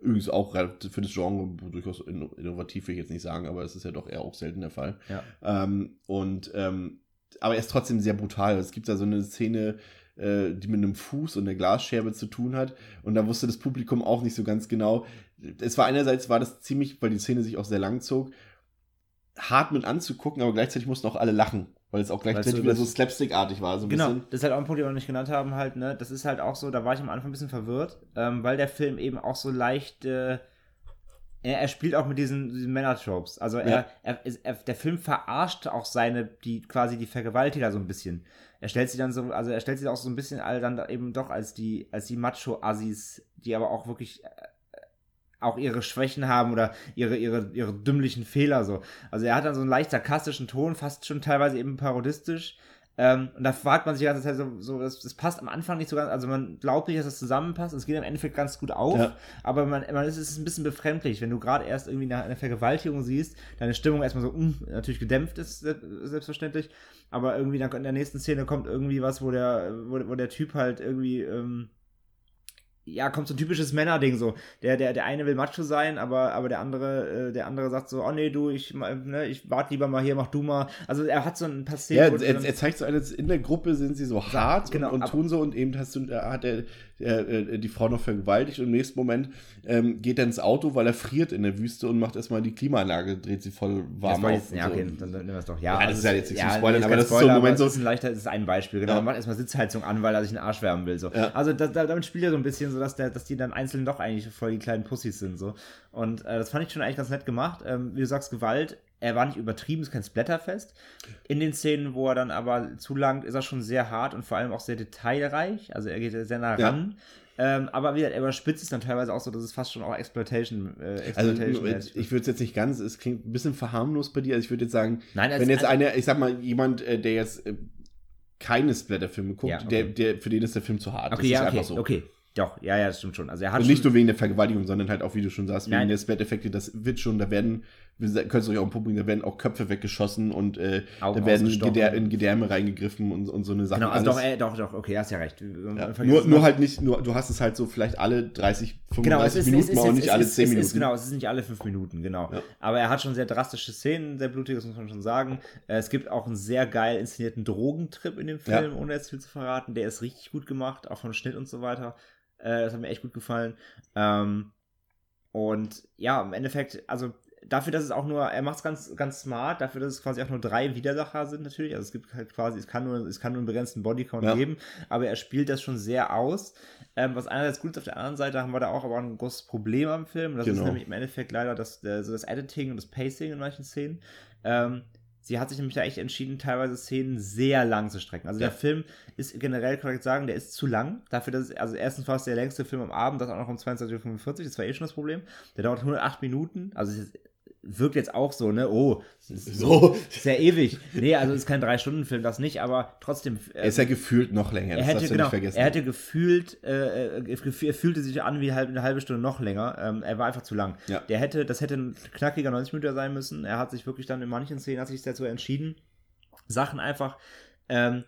S2: übrigens auch für das Genre durchaus in- innovativ, will ich jetzt nicht sagen, aber es ist ja doch eher auch selten der Fall.
S3: Ja.
S2: Ähm, und ähm, aber er ist trotzdem sehr brutal. Es gibt da so eine Szene, äh, die mit einem Fuß und einer Glasscherbe zu tun hat. Und da wusste das Publikum auch nicht so ganz genau. Es war einerseits war das ziemlich, weil die Szene sich auch sehr lang zog, hart mit anzugucken, aber gleichzeitig mussten auch alle lachen, weil es auch gleichzeitig
S3: so
S2: wieder
S3: das-
S2: so slapstickartig war. So
S3: Genau,
S2: bisschen.
S3: das ist halt auch ein Punkt, den wir noch nicht genannt haben, halt, ne? Das ist halt auch so, da war ich am Anfang ein bisschen verwirrt, ähm, weil der Film eben auch so leicht. Äh, er, er spielt auch mit diesen, diesen Männer-Tropes. Also er,
S2: Ja.
S3: er, er, der Film verarscht auch seine, die quasi die Vergewaltiger so ein bisschen. Er stellt sie dann so, also er stellt sie auch so ein bisschen all dann eben doch als die, als die Macho-Assis, die aber auch wirklich äh, auch ihre Schwächen haben oder ihre, ihre, ihre dümmlichen Fehler so. Also er hat dann so einen leicht sarkastischen Ton, fast schon teilweise eben parodistisch. Ähm, und da fragt man sich die ganze Zeit so, so das, das passt am Anfang nicht so ganz, also man glaubt nicht, dass das zusammenpasst, es geht im Endeffekt ganz gut auf,
S2: Ja.
S3: aber man, man ist, es ist ein bisschen befremdlich, wenn du gerade erst irgendwie eine, eine Vergewaltigung siehst, deine Stimmung erstmal so, mm, natürlich gedämpft ist, se- selbstverständlich, aber irgendwie dann in der nächsten Szene kommt irgendwie was, wo der, wo, wo der Typ halt irgendwie, ähm, ja, kommt so ein typisches Männerding so. Der, der, der eine will Macho sein, aber, aber der andere, äh, der andere sagt so, oh nee, du, ich, ne, ich warte lieber mal hier, mach du mal. Also er hat so ein paar Szenen.
S2: Ja, er, er zeigt so alles, in der Gruppe sind sie so hart
S3: genau,
S2: und, und tun so und eben hast du, äh, hat er äh, die Frau noch vergewaltigt und im nächsten Moment ähm, geht er ins Auto, weil er friert in der Wüste und macht erstmal die Klimaanlage, dreht sie voll warm
S3: Das
S2: auf.
S3: jetzt, ja,
S2: so.
S3: okay, dann, nehmen wir es doch. Ja,
S2: Ja, das
S3: also
S2: ist ja jetzt nicht zum Spoilern, aber das ist so ein Moment so-
S3: Das ist ein leichter, das ist ein Beispiel, genau.
S2: Ja.
S3: Man macht erstmal Sitzheizung an, weil er sich einen Arsch wärmen will. So.
S2: Ja.
S3: Also da, damit spielt er so ein bisschen so, dass, der, dass die dann einzeln doch eigentlich voll die kleinen Pussys sind. So. Und äh, das fand ich schon eigentlich ganz nett gemacht. Ähm, wie du sagst, Gewalt, er war nicht übertrieben, ist kein Splatterfest. In den Szenen, wo er dann aber zulangt, ist er schon sehr hart und vor allem auch sehr detailreich. Also er geht sehr nah
S2: Ja.
S3: ran. Ähm, aber wie gesagt, er überspitzt es dann teilweise auch so, dass es fast schon auch Exploitation, äh,
S2: Also
S3: Exploitation
S2: ich würde es jetzt nicht ganz, es klingt ein bisschen verharmlos bei dir. Also ich würde jetzt sagen,
S3: Nein, also-
S2: wenn jetzt einer, ich sag mal, jemand, äh, der jetzt äh, keine Splatter-Filme guckt,
S3: Ja, okay.
S2: der, der, für den ist der Film zu hart.
S3: Okay,
S2: das
S3: ja,
S2: ist
S3: okay,
S2: einfach so.
S3: okay. Doch, ja, ja, das stimmt schon. Also er hat
S2: Und nicht nur wegen der Vergewaltigung, sondern halt auch, wie du schon sagst, wegen
S3: Nein.
S2: der Splat-Effekte, das wird schon, da werden, wir könnt es euch auch im Publikum, da werden auch Köpfe weggeschossen und äh, da werden. Gedär, in Gedärme reingegriffen und, und so eine Sache.
S3: Genau, also doch, äh, doch, doch, okay, hast ja recht.
S2: Ja. nur, nur halt nicht, nur du hast es halt so vielleicht alle 30, 35
S3: Genau, ist,
S2: Minuten mal und nicht
S3: ist,
S2: alle
S3: es
S2: 10
S3: ist,
S2: Minuten.
S3: Genau, es ist nicht alle fünf Minuten, genau.
S2: Ja.
S3: Aber er hat schon sehr drastische Szenen, sehr blutig, das muss man schon sagen. Äh, Es gibt auch einen sehr geil inszenierten Drogentrip in dem
S2: Ja.
S3: Film, ohne jetzt viel zu verraten. Der ist richtig gut gemacht, auch vom Schnitt und so weiter. Äh, Das hat mir echt gut gefallen. Ähm, Und ja, im Endeffekt, also dafür, dass es auch nur, er macht es ganz, ganz smart, dafür, dass es quasi auch nur drei Widersacher sind natürlich. Also es gibt halt quasi, es kann nur, es kann nur einen begrenzten Bodycount
S2: Ja.
S3: geben, aber er spielt das schon sehr aus. Ähm, was einerseits gut ist, auf der anderen Seite haben wir da auch aber ein großes Problem am Film. Und das
S2: Genau.
S3: ist nämlich im Endeffekt leider das, so das Editing und das Pacing in manchen Szenen. Ähm, sie hat sich nämlich da echt entschieden, teilweise Szenen sehr lang zu strecken. Also
S2: Ja.
S3: der Film ist generell, kann ich sagen, der ist zu lang. Dafür, dass es, also erstens war es der längste Film am Abend, das auch noch um 22.45 Uhr, das war eh schon das Problem. Der dauert 108 Minuten, also es ist, wirkt jetzt auch so, ne? Oh,
S2: So.
S3: sehr ewig. Nee, also es ist kein Drei-Stunden-Film, das nicht, aber trotzdem.
S2: Er ist ja gefühlt noch länger,
S3: er
S2: das
S3: hätte,
S2: darfst du
S3: genau,
S2: nicht vergessen.
S3: er hätte gefühlt, äh, äh, er fühlte sich an wie halb, eine halbe Stunde noch länger. Ähm, er war einfach zu lang.
S2: Ja.
S3: Der hätte, das hätte ein knackiger 90 Minuten sein müssen. Er hat sich wirklich dann in manchen Szenen hat sich dazu entschieden, Sachen einfach ähm,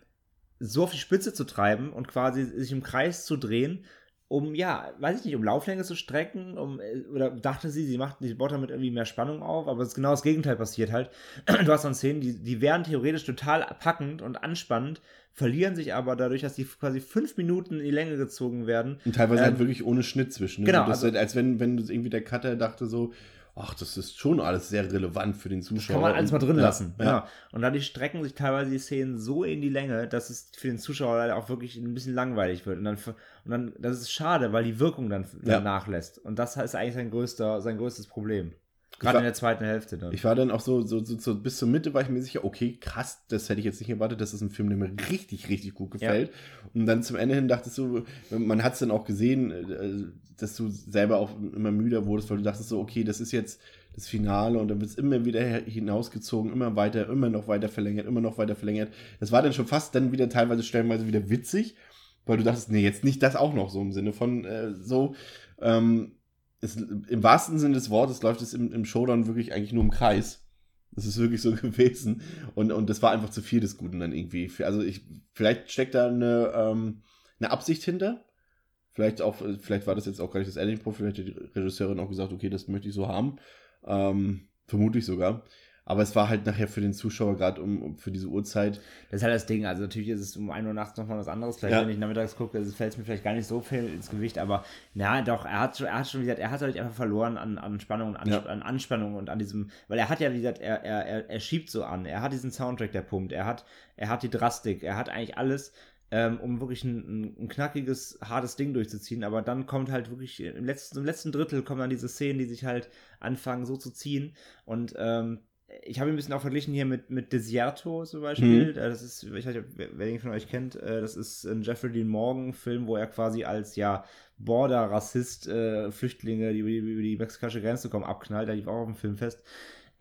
S3: so auf die Spitze zu treiben und quasi sich im Kreis zu drehen, um, ja, weiß ich nicht, um Lauflänge zu strecken, um, äh, oder dachte sie, sie macht, sie baut damit irgendwie mehr Spannung auf, aber es ist genau das Gegenteil passiert halt. Du hast dann Szenen, die, die wären theoretisch total packend und anspannend, verlieren sich aber dadurch, dass die quasi fünf Minuten in die Länge gezogen werden.
S2: Und teilweise
S3: Ähm,
S2: halt wirklich ohne Schnitt zwischen. Ne?
S3: genau, also-
S2: als wenn, wenn irgendwie der Cutter dachte so, ach, das ist schon alles sehr relevant für den Zuschauer.
S3: Kann man alles mal drin
S2: ja,
S3: lassen.
S2: Ja.
S3: Genau. Und dadurch strecken sich teilweise die Szenen so in die Länge, dass es für den Zuschauer leider auch wirklich ein bisschen langweilig wird. Und dann, und dann das ist schade, weil die Wirkung dann, dann
S2: Ja.
S3: nachlässt. Und das ist eigentlich sein, größter, sein größtes Problem. Gerade
S2: war-
S3: in der zweiten Hälfte dann.
S2: Ich war dann auch so, so, so, so bis zur Mitte war ich mir sicher, okay, krass, das hätte ich jetzt nicht erwartet, das ist ein Film, der mir richtig, richtig gut gefällt. Und dann zum Ende hin dachtest du, man hat es dann auch gesehen, äh, dass du selber auch immer müder wurdest, weil du dachtest so, okay, das ist jetzt, das Finale und dann wird es immer wieder hinausgezogen, immer weiter, immer noch weiter verlängert, immer noch weiter verlängert. Das war dann schon fast dann wieder teilweise stellenweise wieder witzig, weil du dachtest, nee, jetzt nicht das auch noch so im Sinne von äh, so. Ähm, es, Im wahrsten Sinne des Wortes läuft es im, im Showdown wirklich eigentlich nur im Kreis. Das ist wirklich so gewesen. Und, und das war einfach zu viel des Guten dann irgendwie. Also ich, vielleicht steckt da eine, ähm, eine Absicht hinter. Vielleicht auch, vielleicht war das jetzt auch gar nicht das Ending-Profil, vielleicht hat die Regisseurin auch gesagt, okay, das möchte ich so haben. Ähm, vermutlich sogar. Aber es war halt nachher für den Zuschauer gerade um, um, für diese Uhrzeit.
S3: Das ist halt das Ding. Also natürlich ist es um 1 Uhr nachts nochmal was anderes. Vielleicht, ja. wenn ich nachmittags gucke, fällt es mir vielleicht gar nicht so viel ins Gewicht. Aber na doch, er hat schon, er hat schon, wie gesagt, er hat halt einfach verloren an, an Spannung und an, ja. an Anspannung und an diesem, weil er hat ja, wie gesagt, er, er, er, er schiebt so an. Er hat diesen Soundtrack, der pumpt. Er hat, er hat die Drastik. Er hat eigentlich alles. Ähm, um wirklich ein, ein, knackiges, hartes Ding durchzuziehen. Aber dann kommt halt wirklich im letzten, im letzten Drittel kommen dann diese Szenen, die sich halt anfangen so zu ziehen. Und ähm, ich habe ihn ein bisschen auch verglichen hier mit, mit Desierto zum Beispiel. Mhm. Das ist, ich weiß nicht, wer ihn von euch kennt, äh, das ist ein Jeffrey Dean Morgan-Film, wo er quasi als ja Border-Rassist äh, Flüchtlinge, die über, die über die mexikanische Grenze kommen, abknallt. Da lief auch auf dem Film fest.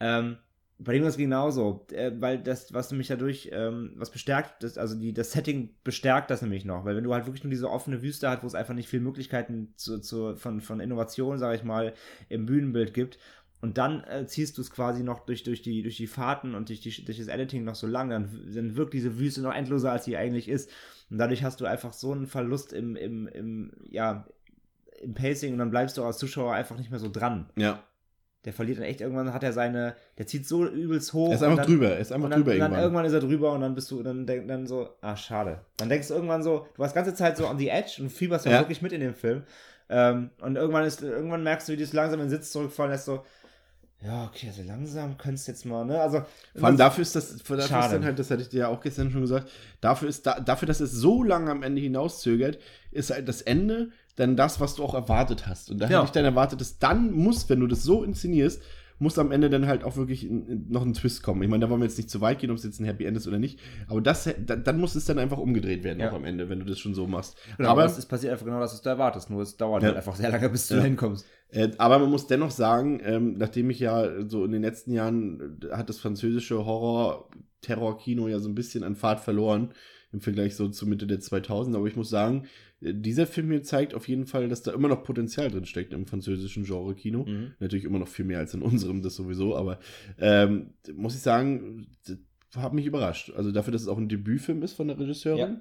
S3: Ähm, bei dem war es genauso, äh, weil das, was nämlich dadurch, ähm, was bestärkt, das, also die, das Setting bestärkt das nämlich noch, weil wenn du halt wirklich nur diese offene Wüste hast, wo es einfach nicht viel Möglichkeiten zu, zu, von, von Innovation, sage ich mal, im Bühnenbild gibt und dann äh, ziehst du es quasi noch durch, durch, die, durch die Fahrten und durch, die, durch das Editing noch so lang, dann, dann wirkt diese Wüste noch endloser, als sie eigentlich ist. Und dadurch hast du einfach so einen Verlust im, im, im, ja, im Pacing und dann bleibst du als Zuschauer einfach nicht mehr so dran.
S2: Ja.
S3: Der verliert dann echt, irgendwann hat er seine, der zieht so übelst hoch.
S2: Er ist einfach dann, drüber, er ist einfach
S3: dann,
S2: drüber
S3: irgendwann. Dann irgendwann ist er drüber und dann bist du, dann, dann so, ah, schade. Dann denkst du irgendwann so, du warst ganze Zeit so on the edge und fieberst ja wirklich mit in dem Film. Ähm, und irgendwann ist, irgendwann merkst du, wie du es langsam in den Sitz zurückfallen lässt, so, ja, okay, also langsam könntest du jetzt mal, ne? Also.
S2: Vor allem dafür ist das, dafür ist dann halt, das hatte ich dir ja auch gestern schon gesagt, dafür ist, da, dafür, dass es so lange am Ende hinauszögert, ist halt das Ende dann das, was du auch erwartet hast. Und da ja. habe ich dann erwartet, dass dann muss, wenn du das so inszenierst, muss am Ende dann halt auch wirklich noch ein Twist kommen. Ich meine, da wollen wir jetzt nicht zu weit gehen, ob es jetzt ein Happy End ist oder nicht. Aber das, da, dann muss es dann einfach umgedreht werden, ja. auch am Ende, wenn du das schon so machst.
S3: Genau, aber es passiert einfach genau das, was du erwartest. Nur es dauert ja. halt einfach sehr lange, bis du ja. hinkommst.
S2: Äh, aber man muss dennoch sagen, ähm, nachdem ich ja so in den letzten Jahren äh, hat das französische Horror-Terror-Kino ja so ein bisschen an Fahrt verloren im Vergleich so zur Mitte der 2000. Aber ich muss sagen, dieser Film hier zeigt auf jeden Fall, dass da immer noch Potenzial drin steckt im französischen Genre-Kino. Mhm. Natürlich immer noch viel mehr als in unserem, das sowieso, aber ähm, muss ich sagen, hat mich überrascht. Also dafür, dass es auch ein Debütfilm ist von der Regisseurin. Ja.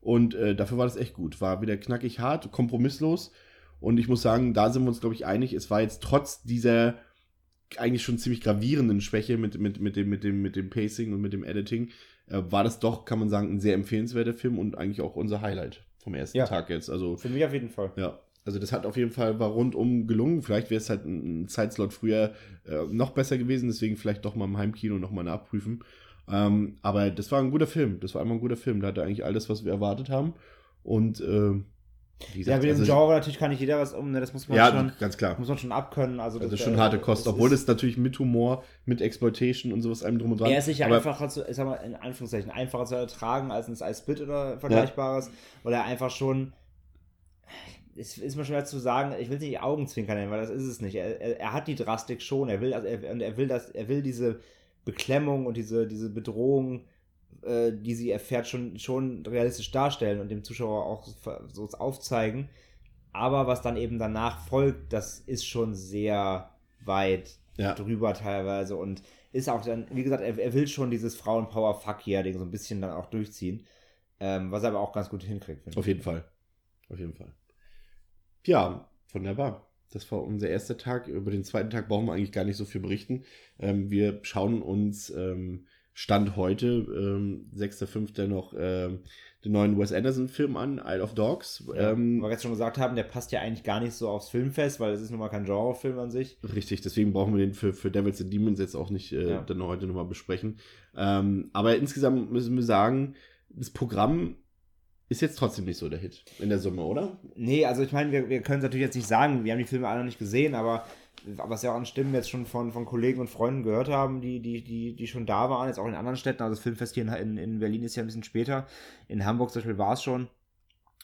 S2: Und äh, dafür war das echt gut. War wieder knackig hart, kompromisslos. Und ich muss sagen, da sind wir uns, glaube ich, einig. Es war jetzt trotz dieser eigentlich schon ziemlich gravierenden Schwäche mit, mit, mit, dem, mit, dem, mit dem Pacing und mit dem Editing, äh, war das doch, kann man sagen, ein sehr empfehlenswerter Film und eigentlich auch unser Highlight vom ersten ja. Tag jetzt. Also,
S3: Für mich auf jeden Fall.
S2: Ja. Also das hat auf jeden Fall war rundum gelungen. Vielleicht wäre es halt ein Zeitslot früher äh, noch besser gewesen, deswegen vielleicht doch mal im Heimkino nochmal nachprüfen. Ähm, aber das war ein guter Film. Das war einmal ein guter Film. Da hatte eigentlich alles, was wir erwartet haben. Und äh,
S3: Gesagt, ja, mit dem also, Genre natürlich kann nicht jeder was um, ne? das muss man
S2: ja,
S3: schon,
S2: ganz klar.
S3: muss man schon abkönnen. Also,
S2: das, also schon harte Kost, obwohl es natürlich mit Humor, mit Exploitation und sowas einem drum und dran.
S3: Er ist sicher einfacher zu, ich sag mal, in Anführungszeichen, einfacher zu ertragen als ein Ice Spit oder Vergleichbares, ja. weil er einfach schon, es ist mir schwer zu sagen, ich will es nicht Augenzwinkern nennen, weil das ist es nicht. Er, er, er hat die Drastik schon, er will, also er, er will das, er will diese Beklemmung und diese, diese Bedrohung äh, die sie erfährt, schon, schon realistisch darstellen und dem Zuschauer auch so aufzeigen. Aber was dann eben danach folgt, das ist schon sehr weit ja. drüber teilweise und ist auch dann, wie gesagt, er, er will schon dieses Frauenpower-Fuck-Year-Ding so ein bisschen dann auch durchziehen. Ähm, was er aber auch ganz gut hinkriegt.
S2: Auf jeden Fall. Auf jeden Fall. Ja, wunderbar. Das war unser erster Tag. Über den zweiten Tag brauchen wir eigentlich gar nicht so viel berichten. Ähm, wir schauen uns ähm, Stand heute, ähm, 6.5. noch ähm, den neuen Wes Anderson-Film an, Isle of Dogs.
S3: Ja, ähm, wir jetzt schon gesagt haben, der passt ja eigentlich gar nicht so aufs Filmfest, weil es ist nun mal kein Genrefilm an sich.
S2: Richtig, deswegen brauchen wir den für, für Devils and Demons jetzt auch nicht äh, ja. dann heute nochmal besprechen. Ähm, aber insgesamt müssen wir sagen, das Programm ist jetzt trotzdem nicht so der Hit in der Summe, oder?
S3: Nee, also ich meine, wir, wir können es natürlich jetzt nicht sagen, wir haben die Filme alle noch nicht gesehen, aber was ja auch an Stimmen jetzt schon von, von Kollegen und Freunden gehört haben, die, die, die, die schon da waren, jetzt auch in anderen Städten. Also das Filmfest hier in, in Berlin ist ja ein bisschen später. In Hamburg zum Beispiel war es schon.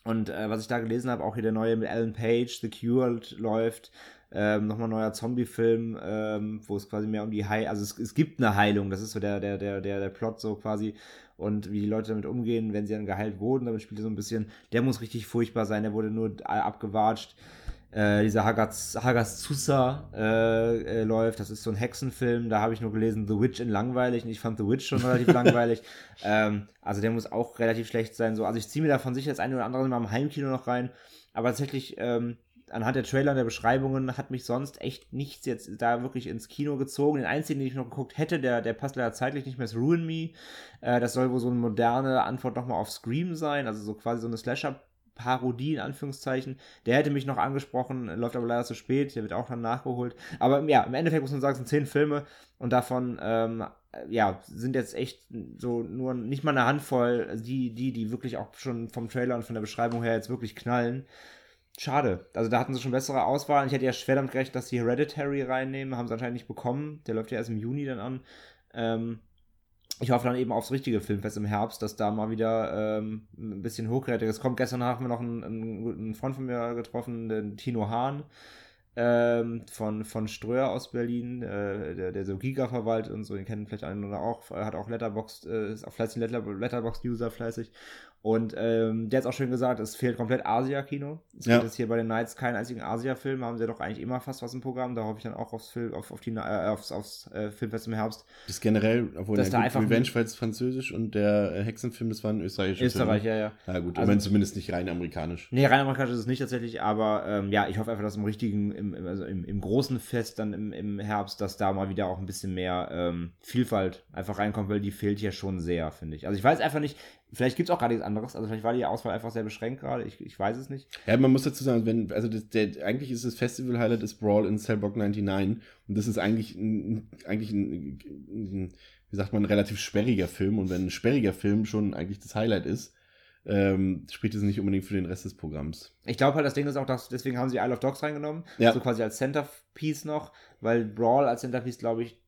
S3: Und äh, was ich da gelesen habe, auch hier der neue mit Alan Page, The Cure läuft. Ähm, nochmal neuer Zombie-Film, ähm, wo es quasi mehr um die Heilung, also es, es gibt eine Heilung, das ist so der, der, der, der, der Plot so quasi und wie die Leute damit umgehen, wenn sie dann geheilt wurden, damit spielt er so ein bisschen, der muss richtig furchtbar sein, der wurde nur abgewatscht äh, dieser Hagas, Hagazusa äh, äh, läuft. Das ist so ein Hexenfilm. Da habe ich nur gelesen The Witch in langweilig und ich fand The Witch schon relativ langweilig. Ähm, also der muss auch relativ schlecht sein. So, also ich ziehe mir davon sicher das eine oder andere mal im Heimkino noch rein. Aber tatsächlich ähm, anhand der Trailer und der Beschreibungen hat mich sonst echt nichts jetzt da wirklich ins Kino gezogen. Den einzigen, den ich noch geguckt hätte, der, der passt leider zeitlich nicht mehr, ist Ruin Me. Äh, das soll wohl so eine moderne Antwort nochmal auf Scream sein, also so quasi so eine Slasher- Parodie in Anführungszeichen. Der hätte mich noch angesprochen, läuft aber leider zu spät, der wird auch dann nachgeholt. Aber ja, im Endeffekt muss man sagen, es sind zehn Filme und davon ähm, ja, sind jetzt echt so nur nicht mal eine Handvoll, die, die, die wirklich auch schon vom Trailer und von der Beschreibung her jetzt wirklich knallen. Schade. Also da hatten sie schon bessere Auswahl. Ich hätte ja schwer damit gerechnet, dass sie Hereditary reinnehmen, haben sie anscheinend nicht bekommen. Der läuft ja erst im Juni dann an. Ähm, ich hoffe dann eben aufs richtige Filmfest im Herbst, dass da mal wieder ähm, ein bisschen hochkarätiges kommt. Gestern haben wir noch einen, einen, Freund von mir getroffen, den Tino Hahn ähm, von, von Ströer aus Berlin, äh, der, der so Giga verwaltet und so, den kennen vielleicht einen oder auch, hat auch Letterboxd, äh, ist auch fleißig Letterboxd-User fleißig und ähm, der hat auch schön gesagt, es fehlt komplett Asia-Kino. Es ja. gibt jetzt hier bei den Nights keinen einzigen Asia-Film, haben sie doch eigentlich immer fast was im Programm. Da hoffe ich dann auch aufs, Film, auf, auf die, äh, aufs, aufs äh, Filmfest im Herbst.
S2: Das generell, obwohl
S3: der da einfach
S2: Revenge war jetzt französisch und der äh, Hexenfilm, das war ein österreichischer
S3: Österreich, Film. ja, ja.
S2: Ja gut, also, zumindest nicht rein amerikanisch.
S3: Nee, rein amerikanisch ist es nicht tatsächlich, aber ähm, ja, ich hoffe einfach, dass im richtigen, im, im, also im, im großen Fest dann im, im Herbst, dass da mal wieder auch ein bisschen mehr ähm, Vielfalt einfach reinkommt, weil die fehlt hier schon sehr, finde ich. Also ich weiß einfach nicht, Vielleicht gibt es auch gar nichts anderes. Also vielleicht war die Auswahl einfach sehr beschränkt gerade. Ich, ich weiß es nicht.
S2: Ja, man muss dazu sagen, wenn, also das, der, eigentlich ist das Festival-Highlight ist Brawl in Cellblock 99 und das ist eigentlich ein, eigentlich ein, ein, wie sagt man, ein relativ sperriger Film und wenn ein sperriger Film schon eigentlich das Highlight ist, ähm, spricht es nicht unbedingt für den Rest des Programms.
S3: Ich glaube halt, das Ding ist auch, dass deswegen haben sie Isle of Dogs reingenommen, ja. so quasi als Centerpiece noch, weil Brawl als Centerpiece, glaube ich,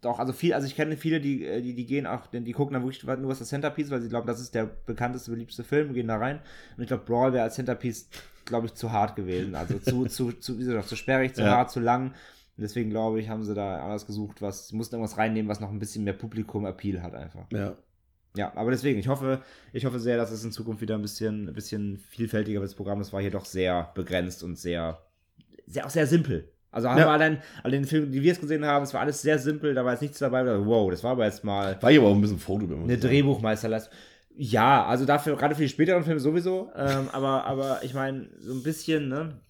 S3: doch, also viel, also ich kenne viele, die, äh, die, die gehen auch, denn die gucken dann wirklich nur was das Centerpiece, weil sie glauben, das ist der bekannteste, beliebteste Film, gehen da rein. Und ich glaube, Brawl wäre als Centerpiece, glaube ich, zu hart gewesen. Also zu, zu, zu, wie gesagt, zu sperrig, zu ja. hart, zu lang. Und deswegen glaube ich, haben sie da alles gesucht, was, sie mussten irgendwas reinnehmen, was noch ein bisschen mehr Publikum-Appeal hat einfach.
S2: Ja.
S3: Ja, aber deswegen, ich hoffe, ich hoffe sehr, dass es in Zukunft wieder ein bisschen, ein bisschen vielfältiger wird. Das Programm, das war hier doch sehr begrenzt und sehr, sehr, auch sehr simpel. Also haben ja. wir allein, an den Filmen, die wir jetzt gesehen haben, es war alles sehr simpel, da war jetzt nichts dabei. Wow, das war aber jetzt mal.
S2: War hier aber auch ein bisschen Foto.
S3: Eine Drehbuchmeisterleistung. Ja, also dafür, gerade für die späteren Filme sowieso. Ähm, aber, aber ich meine, so ein bisschen, ne?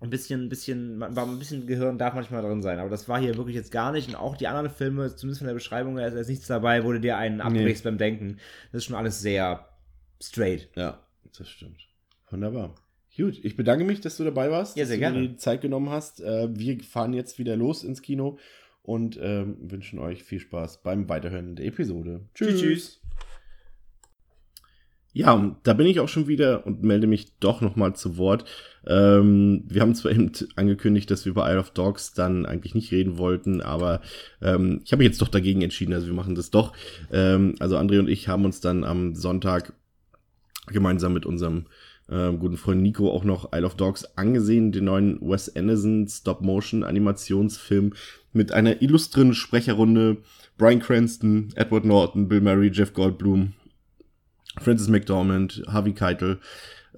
S3: Ein bisschen, ein bisschen, ein bisschen Gehirn darf manchmal drin sein, aber das war hier wirklich jetzt gar nicht. Und auch die anderen Filme, zumindest von der Beschreibung her, ist jetzt nichts dabei, wo du dir einen abbrichst nee. beim Denken. Das ist schon alles sehr straight.
S2: Ja, das stimmt. Wunderbar. Gut, ich bedanke mich, dass du dabei warst,
S3: ja, sehr
S2: dass
S3: gerne.
S2: du dir die Zeit genommen hast. Äh, wir fahren jetzt wieder los ins Kino und ähm, wünschen euch viel Spaß beim Weiterhören der Episode.
S3: Tschüss. Tschüss.
S2: Ja, und da bin ich auch schon wieder und melde mich doch nochmal zu Wort. Ähm, wir haben zwar eben angekündigt, dass wir über Isle of Dogs dann eigentlich nicht reden wollten, aber ähm, ich habe mich jetzt doch dagegen entschieden, also wir machen das doch. Ähm, also André und ich haben uns dann am Sonntag gemeinsam mit unserem ähm, guten Freund Nico auch noch Isle of Dogs angesehen, den neuen Wes Anderson Stop-Motion-Animationsfilm mit einer illustren Sprecherrunde. Brian Cranston, Edward Norton, Bill Murray, Jeff Goldblum, Francis McDormand, Harvey Keitel,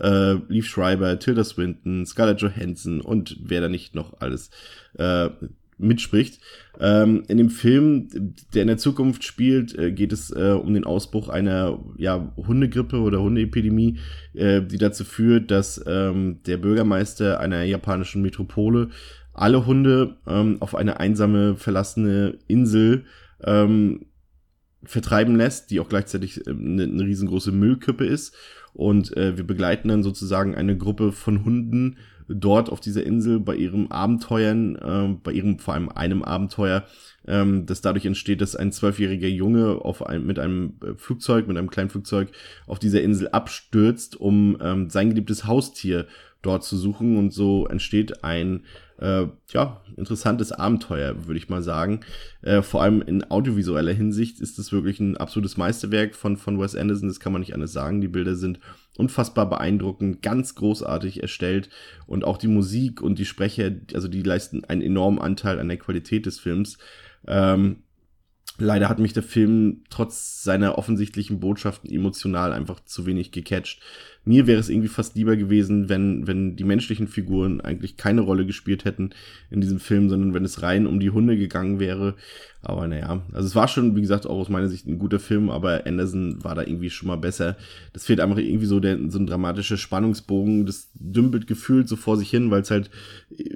S2: äh, Leaf Schreiber, Tilda Swinton, Scarlett Johansson und wer da nicht noch alles äh, mitspricht. Ähm, in dem Film, der in der Zukunft spielt, äh, geht es äh, um den Ausbruch einer ja, Hundegrippe oder Hundeepidemie, äh, die dazu führt, dass ähm, der Bürgermeister einer japanischen Metropole alle Hunde ähm, auf eine einsame, verlassene Insel ähm, vertreiben lässt, die auch gleichzeitig äh, eine, eine riesengroße Müllkippe ist. Und äh, wir begleiten dann sozusagen eine Gruppe von Hunden, dort auf dieser Insel bei ihrem Abenteuern, äh, bei ihrem vor allem einem Abenteuer, ähm, das dadurch entsteht, dass ein zwölfjähriger Junge auf ein, mit einem äh, Flugzeug, mit einem kleinen Flugzeug auf dieser Insel abstürzt, um ähm, sein geliebtes Haustier dort zu suchen und so entsteht ein äh, ja, interessantes Abenteuer, würde ich mal sagen. Äh, vor allem in audiovisueller Hinsicht ist es wirklich ein absolutes Meisterwerk von, von Wes Anderson, das kann man nicht anders sagen. Die Bilder sind unfassbar beeindruckend, ganz großartig erstellt und auch die Musik und die Sprecher, also die leisten einen enormen Anteil an der Qualität des Films. Ähm, leider hat mich der Film trotz seiner offensichtlichen Botschaften emotional einfach zu wenig gecatcht. Mir wäre es irgendwie fast lieber gewesen, wenn, wenn die menschlichen Figuren eigentlich keine Rolle gespielt hätten in diesem Film, sondern wenn es rein um die Hunde gegangen wäre. Aber naja, also es war schon, wie gesagt, auch aus meiner Sicht ein guter Film, aber Anderson war da irgendwie schon mal besser. Das fehlt einfach irgendwie so der, so ein dramatischer Spannungsbogen. Das dümpelt gefühlt so vor sich hin, weil es halt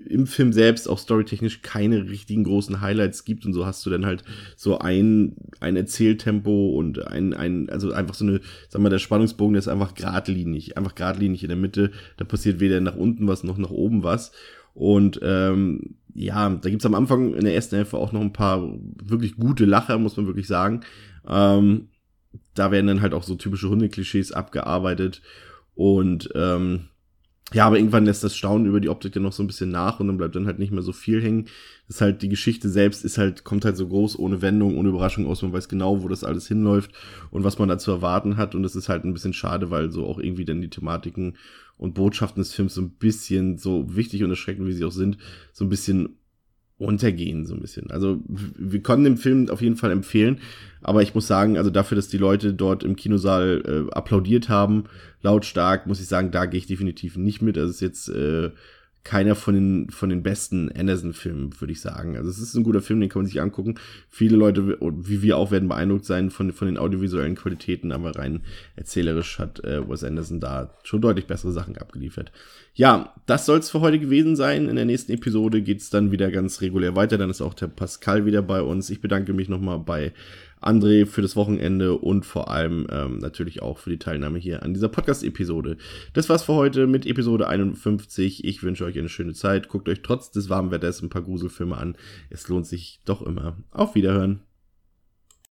S2: im Film selbst auch storytechnisch keine richtigen großen Highlights gibt und so hast du dann halt so ein, ein Erzähltempo und ein, ein, also einfach so eine, sag mal, der Spannungsbogen, der ist einfach geradlinig, einfach geradlinig in der Mitte. Da passiert weder nach unten was noch nach oben was. Und ähm, ja, da gibt's am Anfang in der ersten Hälfte auch noch ein paar wirklich gute Lacher, muss man wirklich sagen. Ähm, da werden dann halt auch so typische Hundeklischees abgearbeitet. Und ähm, ja, aber irgendwann lässt das Staunen über die Optik dann noch so ein bisschen nach und dann bleibt dann halt nicht mehr so viel hängen. Das ist halt, die Geschichte selbst ist halt, kommt halt so groß, ohne Wendung, ohne Überraschung aus. Man weiß genau, wo das alles hinläuft und was man da zu erwarten hat. Und es ist halt ein bisschen schade, weil so auch irgendwie dann die Thematiken und Botschaften des Films so ein bisschen, so wichtig und erschreckend wie sie auch sind, so ein bisschen untergehen, so ein bisschen. Also, wir konnten den Film auf jeden Fall empfehlen, aber ich muss sagen, also dafür, dass die Leute dort im Kinosaal äh, applaudiert haben, lautstark, muss ich sagen, da gehe ich definitiv nicht mit. Also, es ist jetzt äh, keiner von den, von den besten Anderson-Filmen, würde ich sagen. Also es ist ein guter Film, den kann man sich angucken. Viele Leute, wie wir auch, werden beeindruckt sein von, von den audiovisuellen Qualitäten, aber rein erzählerisch hat äh, Wes Anderson da schon deutlich bessere Sachen abgeliefert. Ja, das soll es für heute gewesen sein. In der nächsten Episode geht's dann wieder ganz regulär weiter. Dann ist auch der Pascal wieder bei uns. Ich bedanke mich nochmal bei André für das Wochenende und vor allem ähm, natürlich auch für die Teilnahme hier an dieser Podcast-Episode. Das war's für heute mit Episode 51. Ich wünsche euch eine schöne Zeit. Guckt euch trotz des warmen Wetters ein paar Gruselfilme an. Es lohnt sich doch immer. Auf Wiederhören.